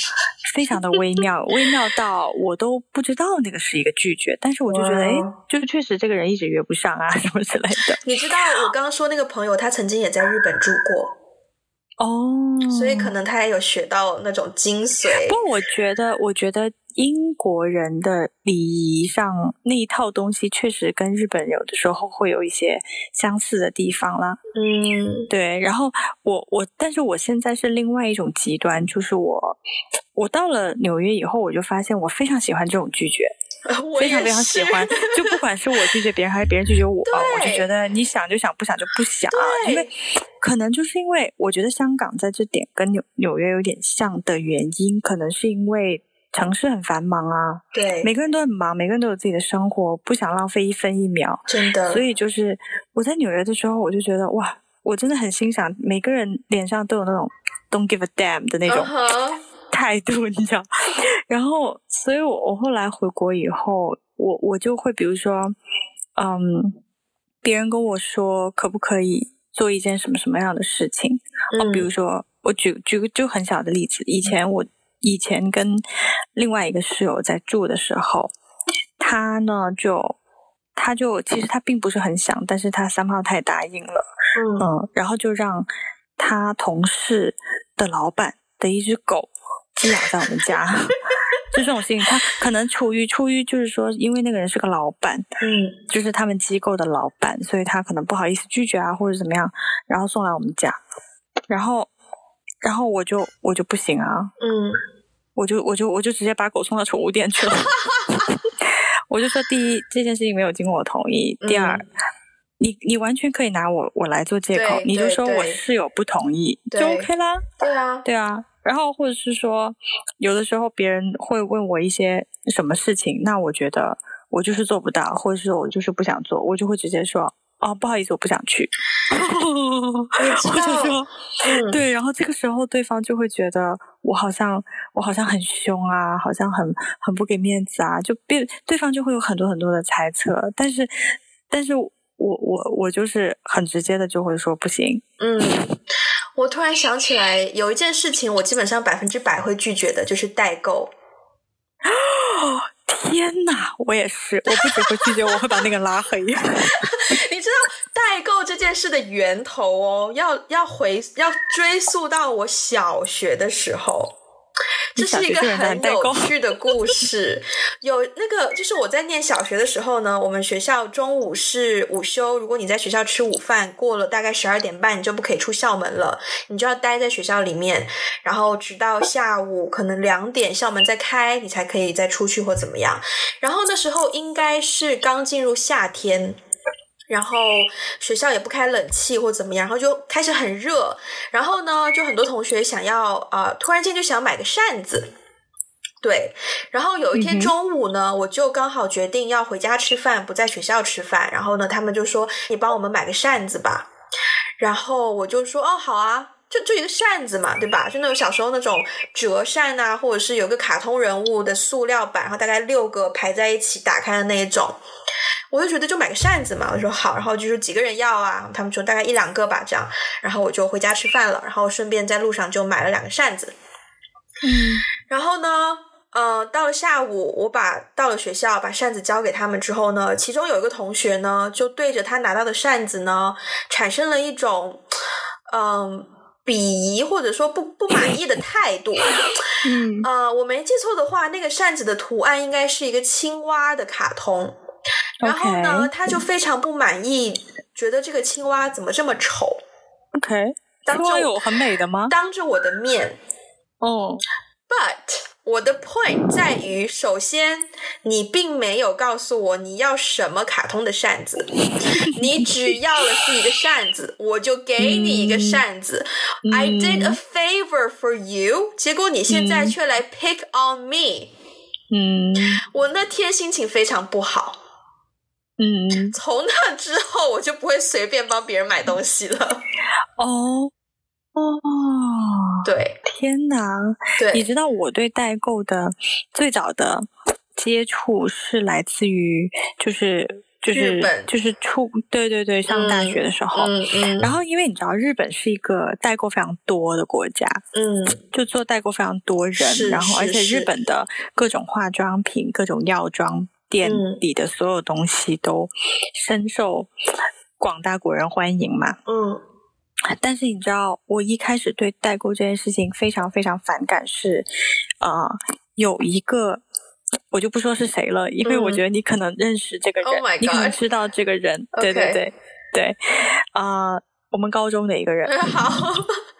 非常的微妙，微妙到我都不知道那个是一个拒绝，但是我就觉得，哎，就是确实这个人一直约不上啊，*laughs* 什么之类的。你知道我刚刚说那个朋友，他曾经也在日本住过，哦，所以可能他也有学到那种精髓。不过我觉得，我觉得。英国人的礼仪上那一套东西，确实跟日本有的时候会有一些相似的地方啦。嗯，对。然后我我，但是我现在是另外一种极端，就是我我到了纽约以后，我就发现我非常喜欢这种拒绝，*laughs* 非常非常喜欢。就不管是我拒绝别人还是别人拒绝我，我就觉得你想就想，不想就不想。因为可能就是因为我觉得香港在这点跟纽纽约有点像的原因，可能是因为。城市很繁忙啊，对，每个人都很忙，每个人都有自己的生活，不想浪费一分一秒，真的。所以就是我在纽约的时候，我就觉得哇，我真的很欣赏每个人脸上都有那种 “don't give a damn” 的那种态度，uh *laughs* huh. 你知道。然后，所以我我后来回国以后，我我就会比如说，嗯，别人跟我说可不可以做一件什么什么样的事情，哦、嗯，比如说我举举个就很小的例子，以前我。以前跟另外一个室友在住的时候，他呢就他就其实他并不是很想，但是他三炮太答应了，嗯，嗯，然后就让他同事的老板的一只狗寄养在我们家，*laughs* 就这种事情，他可能出于出于就是说，因为那个人是个老板，嗯，就是他们机构的老板，所以他可能不好意思拒绝啊，或者怎么样，然后送来我们家，然后。然后我就我就不行啊，嗯，我就我就我就直接把狗送到宠物店去了。*laughs* 我就说，第一，这件事情没有经过我同意；第二，嗯、你你完全可以拿我我来做借口，你就说我室友不同意，就 OK 啦。对啊，对啊。然后或者是说，有的时候别人会问我一些什么事情，那我觉得我就是做不到，或者是我就是不想做，我就会直接说。哦，不好意思，我不想去。*laughs* 我就说，嗯、对，然后这个时候对方就会觉得我好像我好像很凶啊，好像很很不给面子啊，就变对方就会有很多很多的猜测。但是，但是我我我就是很直接的就会说不行。嗯，我突然想起来有一件事情，我基本上百分之百会拒绝的，就是代购。*laughs* 天呐，我也是，我不只会拒绝，我会把那个拉黑。*laughs* 你知道代购这件事的源头哦，要要回要追溯到我小学的时候。这是一个很有趣的故事。有那个，就是我在念小学的时候呢，我们学校中午是午休。如果你在学校吃午饭，过了大概十二点半，你就不可以出校门了，你就要待在学校里面，然后直到下午可能两点校门再开，你才可以再出去或怎么样。然后那时候应该是刚进入夏天。然后学校也不开冷气或怎么样，然后就开始很热。然后呢，就很多同学想要啊、呃，突然间就想买个扇子。对，然后有一天中午呢，嗯、我就刚好决定要回家吃饭，不在学校吃饭。然后呢，他们就说：“你帮我们买个扇子吧。”然后我就说：“哦，好啊，就就一个扇子嘛，对吧？就那种小时候那种折扇啊，或者是有个卡通人物的塑料板，然后大概六个排在一起打开的那一种。”我就觉得就买个扇子嘛，我说好，然后就是几个人要啊？他们说大概一两个吧，这样，然后我就回家吃饭了，然后顺便在路上就买了两个扇子。嗯，然后呢，呃，到了下午，我把到了学校，把扇子交给他们之后呢，其中有一个同学呢，就对着他拿到的扇子呢，产生了一种嗯、呃、鄙夷或者说不不满意的态度。嗯，呃，我没记错的话，那个扇子的图案应该是一个青蛙的卡通。然后呢.他就非常不满意，觉得这个青蛙怎么这么丑？OK，当着有很美的吗？当着我的面，哦。Oh. 我的 point 在于，首先你并没有告诉我你要什么卡通的扇子，*laughs* 你只要了是一个扇子，我就给你一个扇子。嗯、I did a favor for you，结果你现在却来 pick on me。嗯，我那天心情非常不好。嗯，从那之后我就不会随便帮别人买东西了。哦对，天哪！对，你知道我对代购的最早的接触是来自于就是。就是就是出对对对，上大学的时候，嗯嗯，然后因为你知道日本是一个代购非常多的国家，嗯，就做代购非常多人，然后而且日本的各种化妆品、各种药妆店里的所有东西都深受广大国人欢迎嘛，嗯，但是你知道，我一开始对代购这件事情非常非常反感是，呃，有一个。我就不说是谁了，因为我觉得你可能认识这个人，嗯、你可能知道这个人。对对对对，啊、呃，我们高中的一个人。*laughs* 好。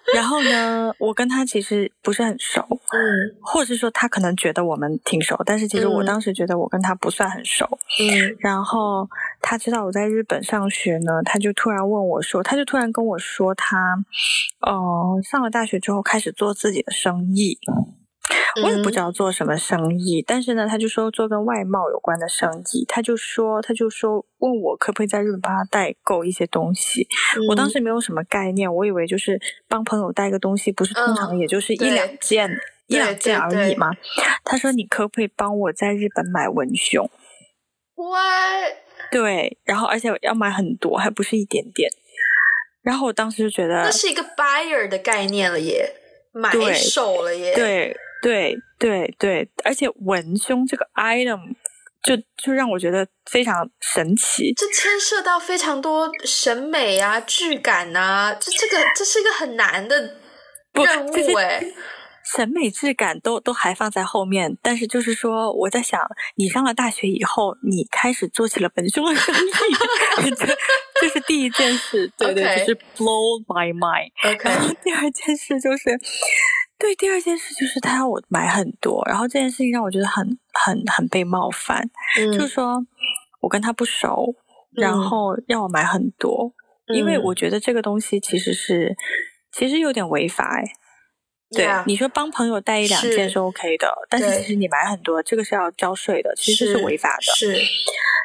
*laughs* 然后呢，我跟他其实不是很熟，嗯，或者是说他可能觉得我们挺熟，但是其实我当时觉得我跟他不算很熟，嗯。然后他知道我在日本上学呢，他就突然问我说，他就突然跟我说他，呃，上了大学之后开始做自己的生意。我也不知道做什么生意，嗯，但是呢，他就说做跟外贸有关的生意。他就说，他就说问我可不可以在日本帮他代购一些东西，嗯。我当时没有什么概念，我以为就是帮朋友带个东西，不是通常也就是一两件，嗯，一两件而已嘛。他说你可不可以帮我在日本买文胸？对，然后而且要买很多，还不是一点点。然后我当时就觉得那是一个 buyer 的概念了耶，买手了耶，对。对对对，而且文胸这个 item 就就让我觉得非常神奇。这牵涉到非常多审美啊、质感啊，这这个这是一个很难的任务哎。审美质感都都还放在后面，但是就是说，我在想，你上了大学以后，你开始做起了文胸的生意，*laughs* 这这是第一件事，对对.就是 blow my mind。OK，然后第二件事就是。对，第二件事就是他要我买很多，然后这件事情让我觉得很很很被冒犯，嗯、就是说我跟他不熟，然后让我买很多，嗯、因为我觉得这个东西其实是其实有点违法哎。对你说帮朋友带一两件是 OK 的，但是其实你买很多，这个是要交税的，其实是违法的。是。是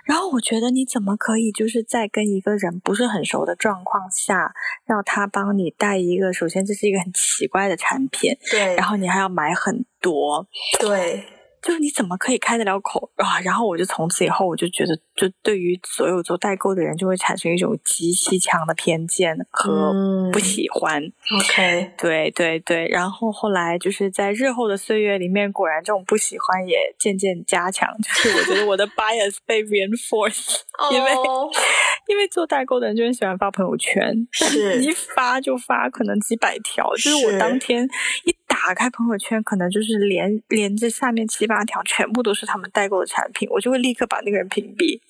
然后我觉得你怎么可以就是在跟一个人不是很熟的状况下，让他帮你带一个？首先这是一个很奇怪的产品，对。然后你还要买很多，对。就是你怎么可以开得了口啊？然后我就从此以后我就觉得，就对于所有做代购的人，就会产生一种极其强的偏见和不喜欢。嗯、OK，对对对。然后后来就是在日后的岁月里面，果然这种不喜欢也渐渐加强。就是我觉得我的 bias 被 reinforced，*laughs* 因为、oh. *laughs* 因为做代购的人就很喜欢发朋友圈，是一发就发可能几百条，就是我当天一。打开朋友圈，可能就是连连着下面七八条，全部都是他们代购的产品，我就会立刻把那个人屏蔽。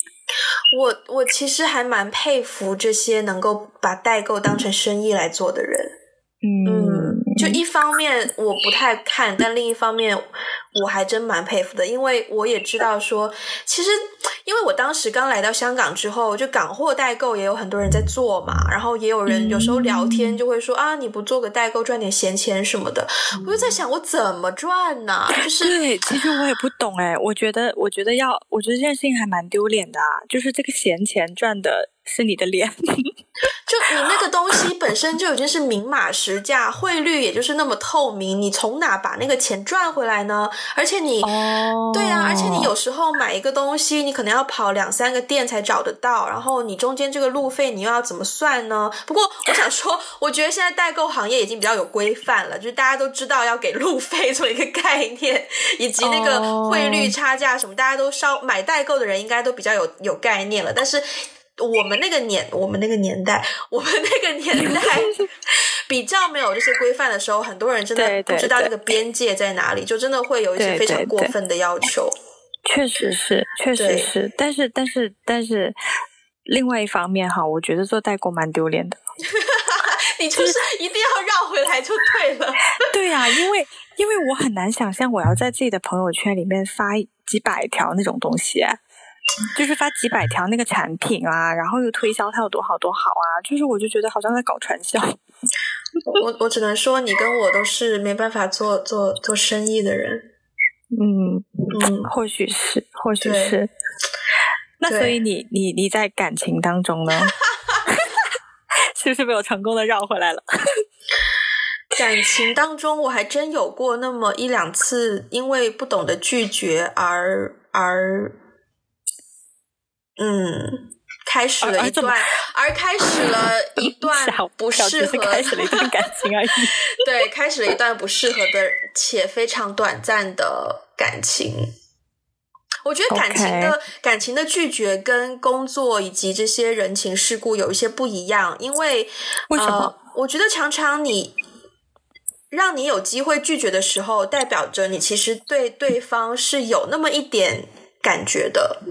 我我其实还蛮佩服这些能够把代购当成生意来做的人。嗯，嗯，就一方面我不太看，但另一方面我还真蛮佩服的，因为我也知道说，其实。因为我当时刚来到香港之后，就港货代购也有很多人在做嘛，然后也有人有时候聊天就会说、嗯、啊，你不做个代购赚点闲钱什么的，嗯、我就在想我怎么赚呢？就是对，其实我也不懂哎，我觉得我觉得要，我觉得这件事情还蛮丢脸的啊，就是这个闲钱赚的是你的脸，就你那个东西本身就已经是明码实价，汇率也就是那么透明，你从哪把那个钱赚回来呢？而且你，哦、对啊，而且你有时候买一个东西，你可能要跑两三个店才找得到，然后你中间这个路费你又要怎么算呢？不过我想说，我觉得现在代购行业已经比较有规范了，就是大家都知道要给路费 *laughs* 做一个概念，以及那个汇率差价什么，大家都稍买代购的人应该都比较有有概念了，但是。我们那个年，我们那个年代，*laughs* 我们那个年代 *laughs* 比较没有这些规范的时候，很多人真的不知道这个边界在哪里，就真的会有一些非常过分的要求。确实是，确实是，但是，但是，但是，另外一方面哈，我觉得做代购蛮丢脸的。*laughs* 你就是一定要绕回来就对了。对呀、啊，因为因为我很难想象我要在自己的朋友圈里面发几百条那种东西。就是发几百条那个产品啊，然后又推销它有多好多好啊，就是我就觉得好像在搞传销。*laughs* 我我只能说，你跟我都是没办法做做做生意的人。嗯嗯，或许是，或许是。那所以你你你在感情当中呢？*laughs* 是不是被我成功的绕回来了？*laughs* 感情当中，我还真有过那么一两次，因为不懂得拒绝而而，嗯，开始了一段，而，*laughs* 而开始了 *laughs* 一段不适合，开始了一段感情而已。*laughs* 对，开始了一段不适合的且非常短暂的感情。我觉得感情的.感情的拒绝跟工作以及这些人情世故有一些不一样，因为为什么？呃，我觉得常常你让你有机会拒绝的时候，代表着你其实对对方是有那么一点感觉的。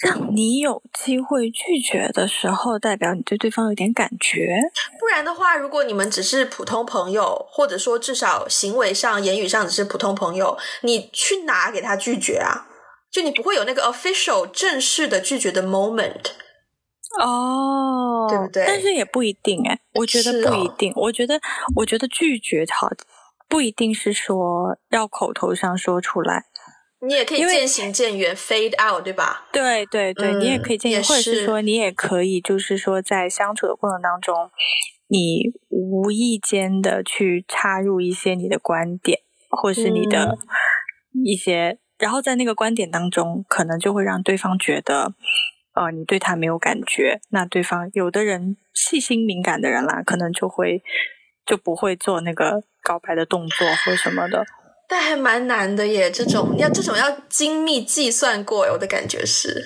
让你有机会拒绝的时候，代表你对对方有点感觉。不然的话，如果你们只是普通朋友，或者说至少行为上、言语上只是普通朋友，你去哪给他拒绝啊？就你不会有那个 official 正式的拒绝的 moment 哦，对不对？但是也不一定哎，我觉得不一定。哦、我觉得，我觉得拒绝好不一定是说要口头上说出来。你也可以渐行渐远为，fade out，对吧？对对对，嗯、你也可以渐行，或者是说你也可以，就是说在相处的过程当中，你无意间的去插入一些你的观点，或是你的一些，嗯、然后在那个观点当中，可能就会让对方觉得，呃，你对他没有感觉。那对方有的人细心敏感的人啦，可能就会就不会做那个告白的动作或什么的。但还蛮难的耶，这种要这种要精密计算过，我的感觉是，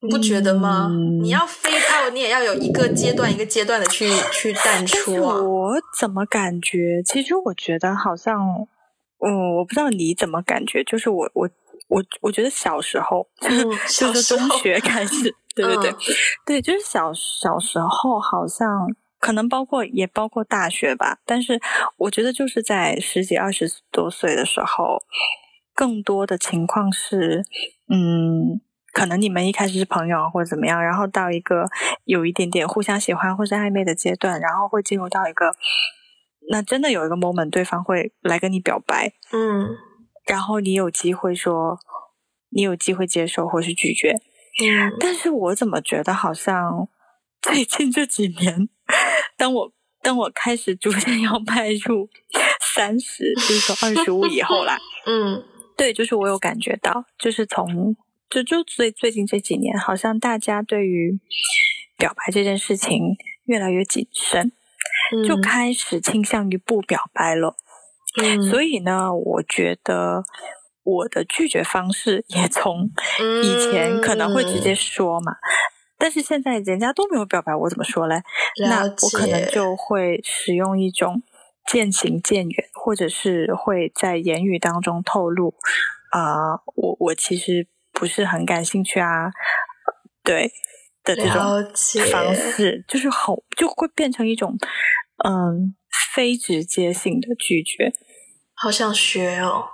你不觉得吗？嗯、你要 fade out，你也要有一个阶段一个阶段的去去淡出啊。我怎么感觉？其实我觉得好像，嗯，我不知道你怎么感觉。就是我我我我觉得小时候，嗯、就是中学开始，对 *laughs* 对对，嗯、对，就是小小时候好像。可能包括也包括大学吧，但是我觉得就是在十几二十多岁的时候，更多的情况是，嗯，可能你们一开始是朋友或者怎么样，然后到一个有一点点互相喜欢或是暧昧的阶段，然后会进入到一个，那真的有一个 moment，对方会来跟你表白，嗯，然后你有机会说，你有机会接受或是拒绝，嗯，但是我怎么觉得好像 *laughs* 最近这几年。当我当我开始逐渐要迈入三十，就是说二十五以后啦，*laughs* 嗯，对，就是我有感觉到，就是从就就最最近这几年，好像大家对于表白这件事情越来越谨慎，嗯、就开始倾向于不表白了。嗯，所以呢，我觉得我的拒绝方式也从以前可能会直接说嘛。嗯但是现在人家都没有表白，我怎么说嘞？那我可能就会使用一种渐行渐远，或者是会在言语当中透露啊、呃，我我其实不是很感兴趣啊，对的这种方式，就是好就会变成一种嗯非直接性的拒绝，好想学哦。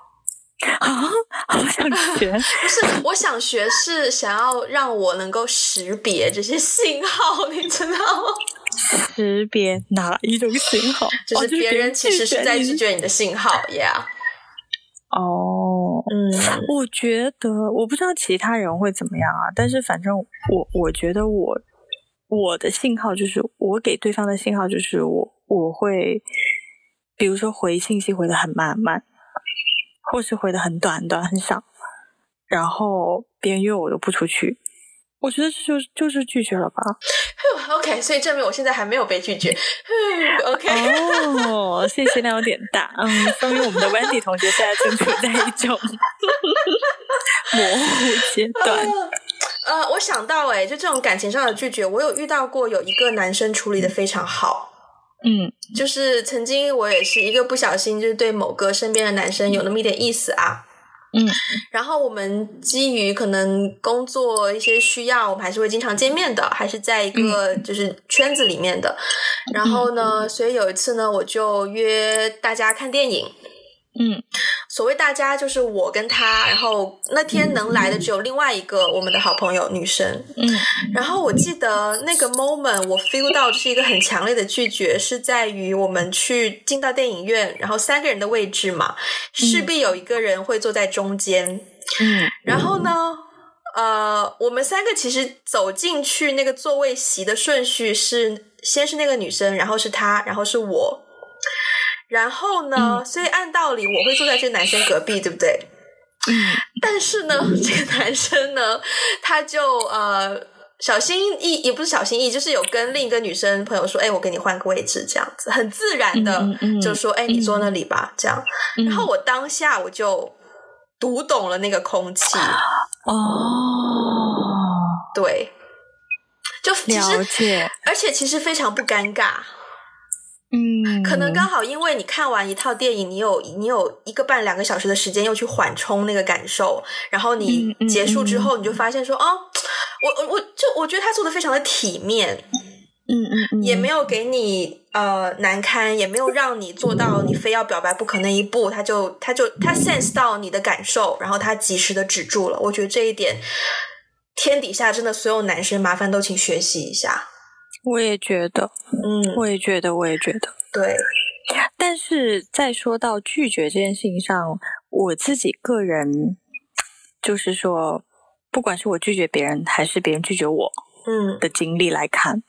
啊，好想学！*laughs* 不是，我想学是想要让我能够识别这些信号，你知道吗？*laughs* 识别哪一种信号？就是别人其实是在拒绝你的信号，Yeah。哦，嗯，我觉得我不知道其他人会怎么样啊，但是反正我我觉得我我的信号就是我给对方的信号就是我我会，比如说回信息回的很慢很慢。或是回的很短很短很少，然后别人约我都不出去，我觉得这就就是拒绝了吧。*laughs* OK，所以证明我现在还没有被拒绝。*laughs* OK，哦，信息量有点大，嗯，说明我们的 Wendy 同学现在正处在一种 *laughs* 模糊阶段。呃，呃，我想到哎，就这种感情上的拒绝，我有遇到过，有一个男生处理的非常好。嗯，就是曾经我也是一个不小心，就是对某个身边的男生有那么一点意思啊。嗯，然后我们基于可能工作一些需要，我们还是会经常见面的，还是在一个就是圈子里面的。嗯、然后呢，所以有一次呢，我就约大家看电影。嗯，所谓大家就是我跟他，然后那天能来的只有另外一个我们的好朋友女生。嗯，然后我记得那个 moment 我 feel 到是一个很强烈的拒绝，是在于我们去进到电影院，然后三个人的位置嘛，势必有一个人会坐在中间。嗯，然后呢，呃，我们三个其实走进去那个座位席的顺序是，先是那个女生，然后是她，然后是我。然后呢，所以按道理我会坐在这个男生隔壁，对不对？嗯。但是呢，*laughs* 这个男生呢，他就呃小心翼翼，也不是小心翼翼，就是有跟另一个女生朋友说：“哎，我给你换个位置，这样子很自然的就说：‘哎，你坐那里吧。’这样。然后我当下我就读懂了那个空气哦，对，就了解，而且其实非常不尴尬。”嗯，可能刚好因为你看完一套电影，你有你有一个半两个小时的时间，又去缓冲那个感受，然后你结束之后，你就发现说，哦、我我我就我觉得他做的非常的体面，嗯嗯嗯，也没有给你呃难堪，也没有让你做到你非要表白不可那一步，他就他就他 sense 到你的感受，然后他及时的止住了。我觉得这一点，天底下真的所有男生麻烦都请学习一下。我也觉得，嗯，我也觉得，我也觉得，对。但是在说到拒绝这件事情上，我自己个人就是说，不管是我拒绝别人，还是别人拒绝我，嗯，的经历来看，嗯，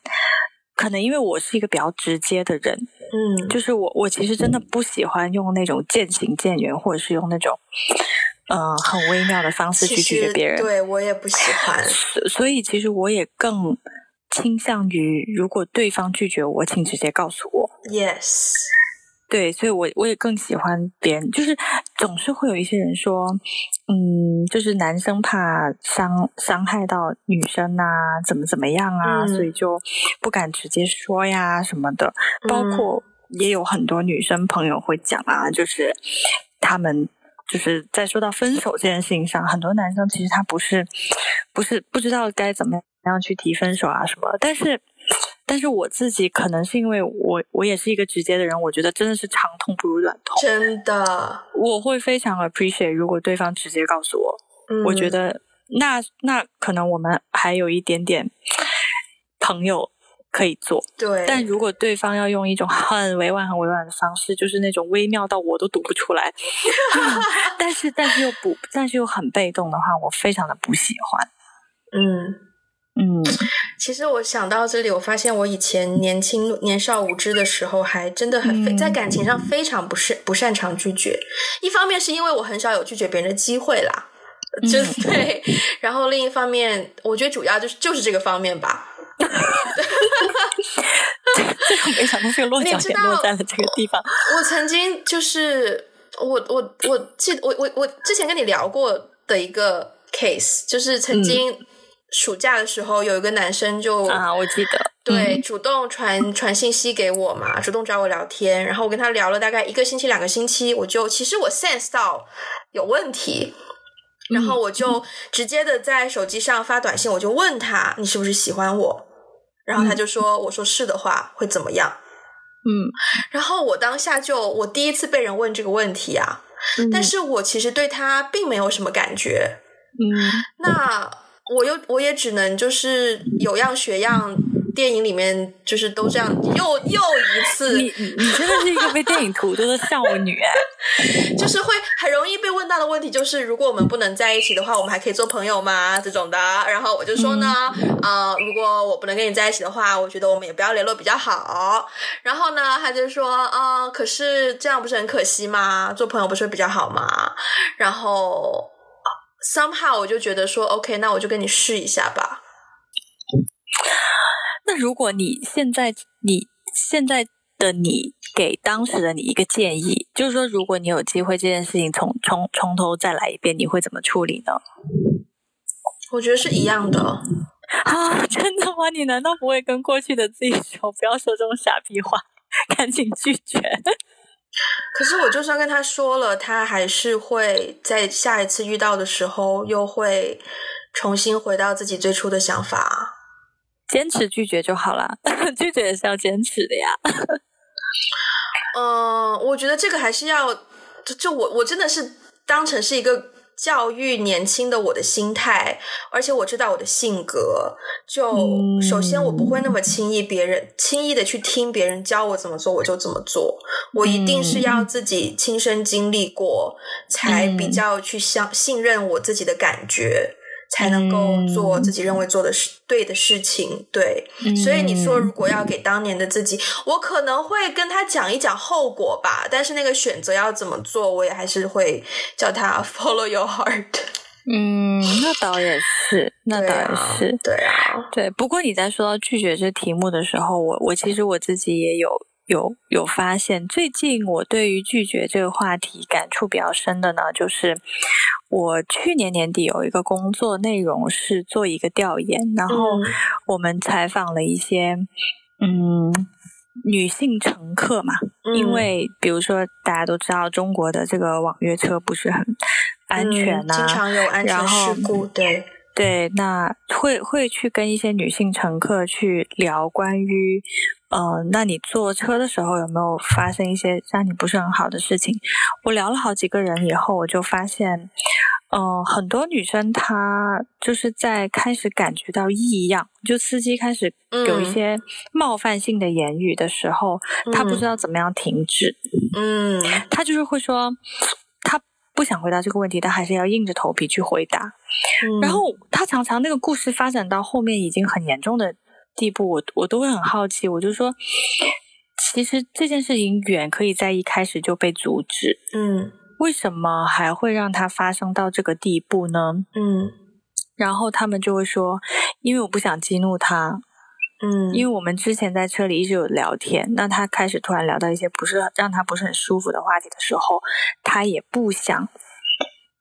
可能因为我是一个比较直接的人，嗯，就是我我其实真的不喜欢用那种渐行渐远，或者是用那种嗯，呃，很微妙的方式去拒绝别人，对，我也不喜欢。所以其实我也更。倾向于，如果对方拒绝我，请直接告诉我。Yes，对，所以我我也更喜欢别人，就是总是会有一些人说，嗯，就是男生怕伤伤害到女生啊，怎么怎么样啊，嗯，所以就不敢直接说呀什么的。包括也有很多女生朋友会讲啊，就是他们就是在说到分手这件事情上，很多男生其实他不是不是不知道该怎么样。然后去提分手啊什么，但是，但是我自己可能是因为我我也是一个直接的人，我觉得真的是长痛不如短痛，真的，我会非常 appreciate 如果对方直接告诉我，嗯、我觉得那那可能我们还有一点点朋友可以做，对，但如果对方要用一种很委婉很委婉的方式，就是那种微妙到我都读不出来，*laughs* 但是但是又不但是又很被动的话，我非常的不喜欢，嗯。嗯，其实我想到这里，我发现我以前年轻年少无知的时候，还真的很在感情上非常不是不擅长拒绝。一方面是因为我很少有拒绝别人的机会啦，就 *laughs* 对。然后另一方面，我觉得主要就是就是这个方面吧。最后没想到这个落脚点落在了这个地方。我曾经就是我我我记得我我我之前跟你聊过的一个 case，就是曾经。嗯暑假的时候，有一个男生就啊，我记得，对，嗯、主动传传信息给我嘛，主动找我聊天，然后我跟他聊了大概一个星期、两个星期，我就其实我 sense 到有问题，然后我就直接的在手机上发短信，我就问他，你是不是喜欢我？然后他就说，我说是的话会怎么样？嗯，然后我当下就我第一次被人问这个问题啊，嗯、但是我其实对他并没有什么感觉，嗯，那。我又我也只能就是有样学样，电影里面就是都这样，又又一次。你你真的是一个被电影荼毒的少女哎！*laughs* 就是会很容易被问到的问题，就是如果我们不能在一起的话，我们还可以做朋友吗？这种的。然后我就说呢，啊、嗯呃，如果我不能跟你在一起的话，我觉得我们也不要联络比较好。然后呢，他就说啊、呃，可是这样不是很可惜吗？做朋友不是会比较好吗？然后。Somehow 我就觉得说，OK，那我就跟你试一下吧。*laughs* 那如果你现在你现在的你给当时的你一个建议，就是说，如果你有机会这件事情从从从头再来一遍，你会怎么处理呢？我觉得是一样的。啊，*laughs* 真的吗？你难道不会跟过去的自己说，不要说这种傻逼话，*laughs* 赶紧拒绝？可是我就算跟他说了，他还是会在下一次遇到的时候，又会重新回到自己最初的想法。坚持拒绝就好了，*laughs* 拒绝也是要坚持的呀。嗯、呃，我觉得这个还是要，就就我我真的是当成是一个。教育年轻的我的心态，而且我知道我的性格。就首先，我不会那么轻易别人轻易的去听别人教我怎么做，我就怎么做。我一定是要自己亲身经历过，才比较去相信任我自己的感觉，才能够做自己认为做的事、嗯、对的事情。对，嗯、所以你说如果要给当年的自己，我可能会跟他讲一讲后果吧。但是那个选择要怎么做，我也还是会叫他 *laughs* follow your heart。嗯，那倒也是，那倒也是，对啊，对，不过你在说到拒绝这题目的时候，我我其实我自己也有有有发现，最近我对于拒绝这个话题感触比较深的呢，就是我去年年底有一个工作内容是做一个调研，然后我们采访了一些嗯女性乘客嘛，嗯、因为比如说大家都知道中国的这个网约车不是很。安全呐、啊，嗯，经常有安全事故，对。对，那会会去跟一些女性乘客去聊关于，呃，那你坐车的时候有没有发生一些让你不是很好的事情？我聊了好几个人以后，我就发现，呃，很多女生她就是在开始感觉到异样，就司机开始有一些冒犯性的言语的时候，嗯、她不知道怎么样停止，嗯，她就是会说。她不想回答这个问题，但还是要硬着头皮去回答。嗯、然后她常常那个故事发展到后面已经很严重的地步，我我都会很好奇。我就说，其实这件事情远可以在一开始就被阻止。嗯，为什么还会让它发生到这个地步呢？嗯，然后他们就会说，因为我不想激怒他。嗯，因为我们之前在车里一直有聊天，那他开始突然聊到一些不是让他不是很舒服的话题的时候，他也不想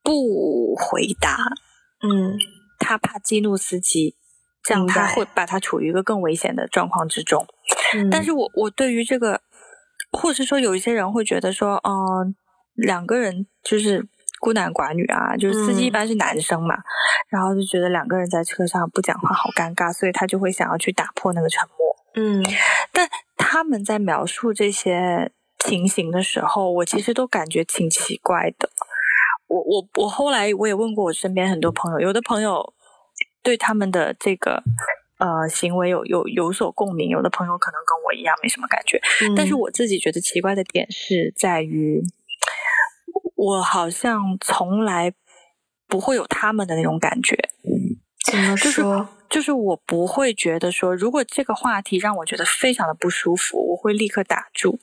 不回答。嗯，他怕激怒司机，这样他会把他处于一个更危险的状况之中。嗯，但是我我对于这个，或是说有一些人会觉得说，嗯、呃，两个人就是。孤男寡女啊，就是司机一般是男生嘛，嗯、然后就觉得两个人在车上不讲话好尴尬，所以他就会想要去打破那个沉默。嗯，但他们在描述这些情形的时候，我其实都感觉挺奇怪的。我我我后来我也问过我身边很多朋友，有的朋友对他们的这个呃行为有有有所共鸣，有的朋友可能跟我一样没什么感觉。嗯、但是我自己觉得奇怪的点是在于。我好像从来不会有他们的那种感觉，怎么说？就是就是我不会觉得说，如果这个话题让我觉得非常的不舒服，我会立刻打住。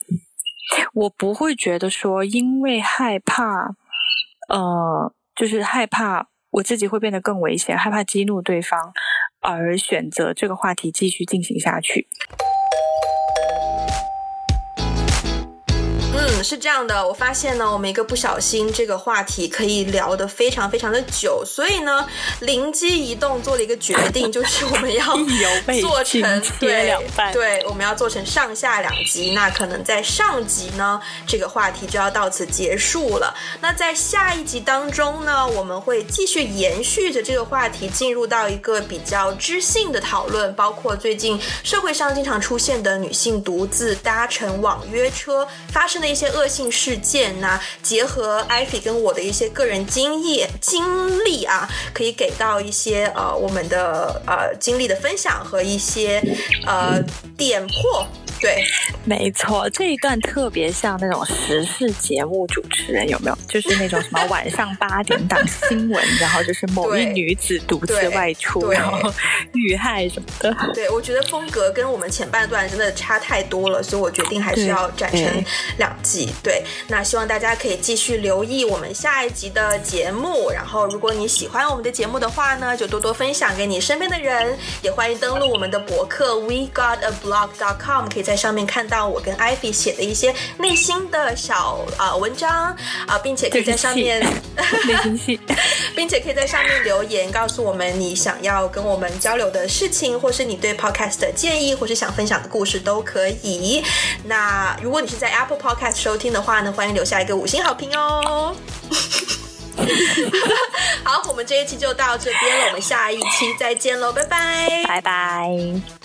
我不会觉得说，因为害怕，呃，就是害怕我自己会变得更危险，害怕激怒对方，而选择这个话题继续进行下去。是这样的，我发现呢，我们一个不小心，这个话题可以聊得非常非常的久，所以呢，灵机一动做了一个决定，就是我们要 *laughs* 做成对对，我们要做成上下两集。那可能在上集呢，这个话题就要到此结束了。那在下一集当中呢，我们会继续延续着这个话题，进入到一个比较知性的讨论，包括最近社会上经常出现的女性独自搭乘网约车发生的。一些恶性事件呐、结合艾菲跟我的一些个人经验经历啊，可以给到一些呃我们的呃经历的分享和一些呃点破。对，没错，这一段特别像那种时事节目主持人，有没有？就是那种什么晚上八点档新闻，然后就是某一女子独自外出，然后遇害什么的。对，我觉得风格跟我们前半段真的差太多了，所以我决定还是要展成两季。对，对，那希望大家可以继续留意我们下一集的节目。然后，如果你喜欢我们的节目的话呢，就多多分享给你身边的人，也欢迎登录我们的博客 we got a blog dot com，可以在上面看到我跟 Ivy 写的一些内心的小啊、呃、文章啊、呃，并且可以在上面内心戏，*laughs* *laughs* 并且可以在上面留言，告诉我们你想要跟我们交流的事情，或是你对 Podcast 的建议，或是想分享的故事都可以。那如果你是在 Apple Podcast 收听的话呢，欢迎留下一个五星好评哦。*laughs* 好，我们这一期就到这边了，我们下一期再见喽，拜拜，拜拜。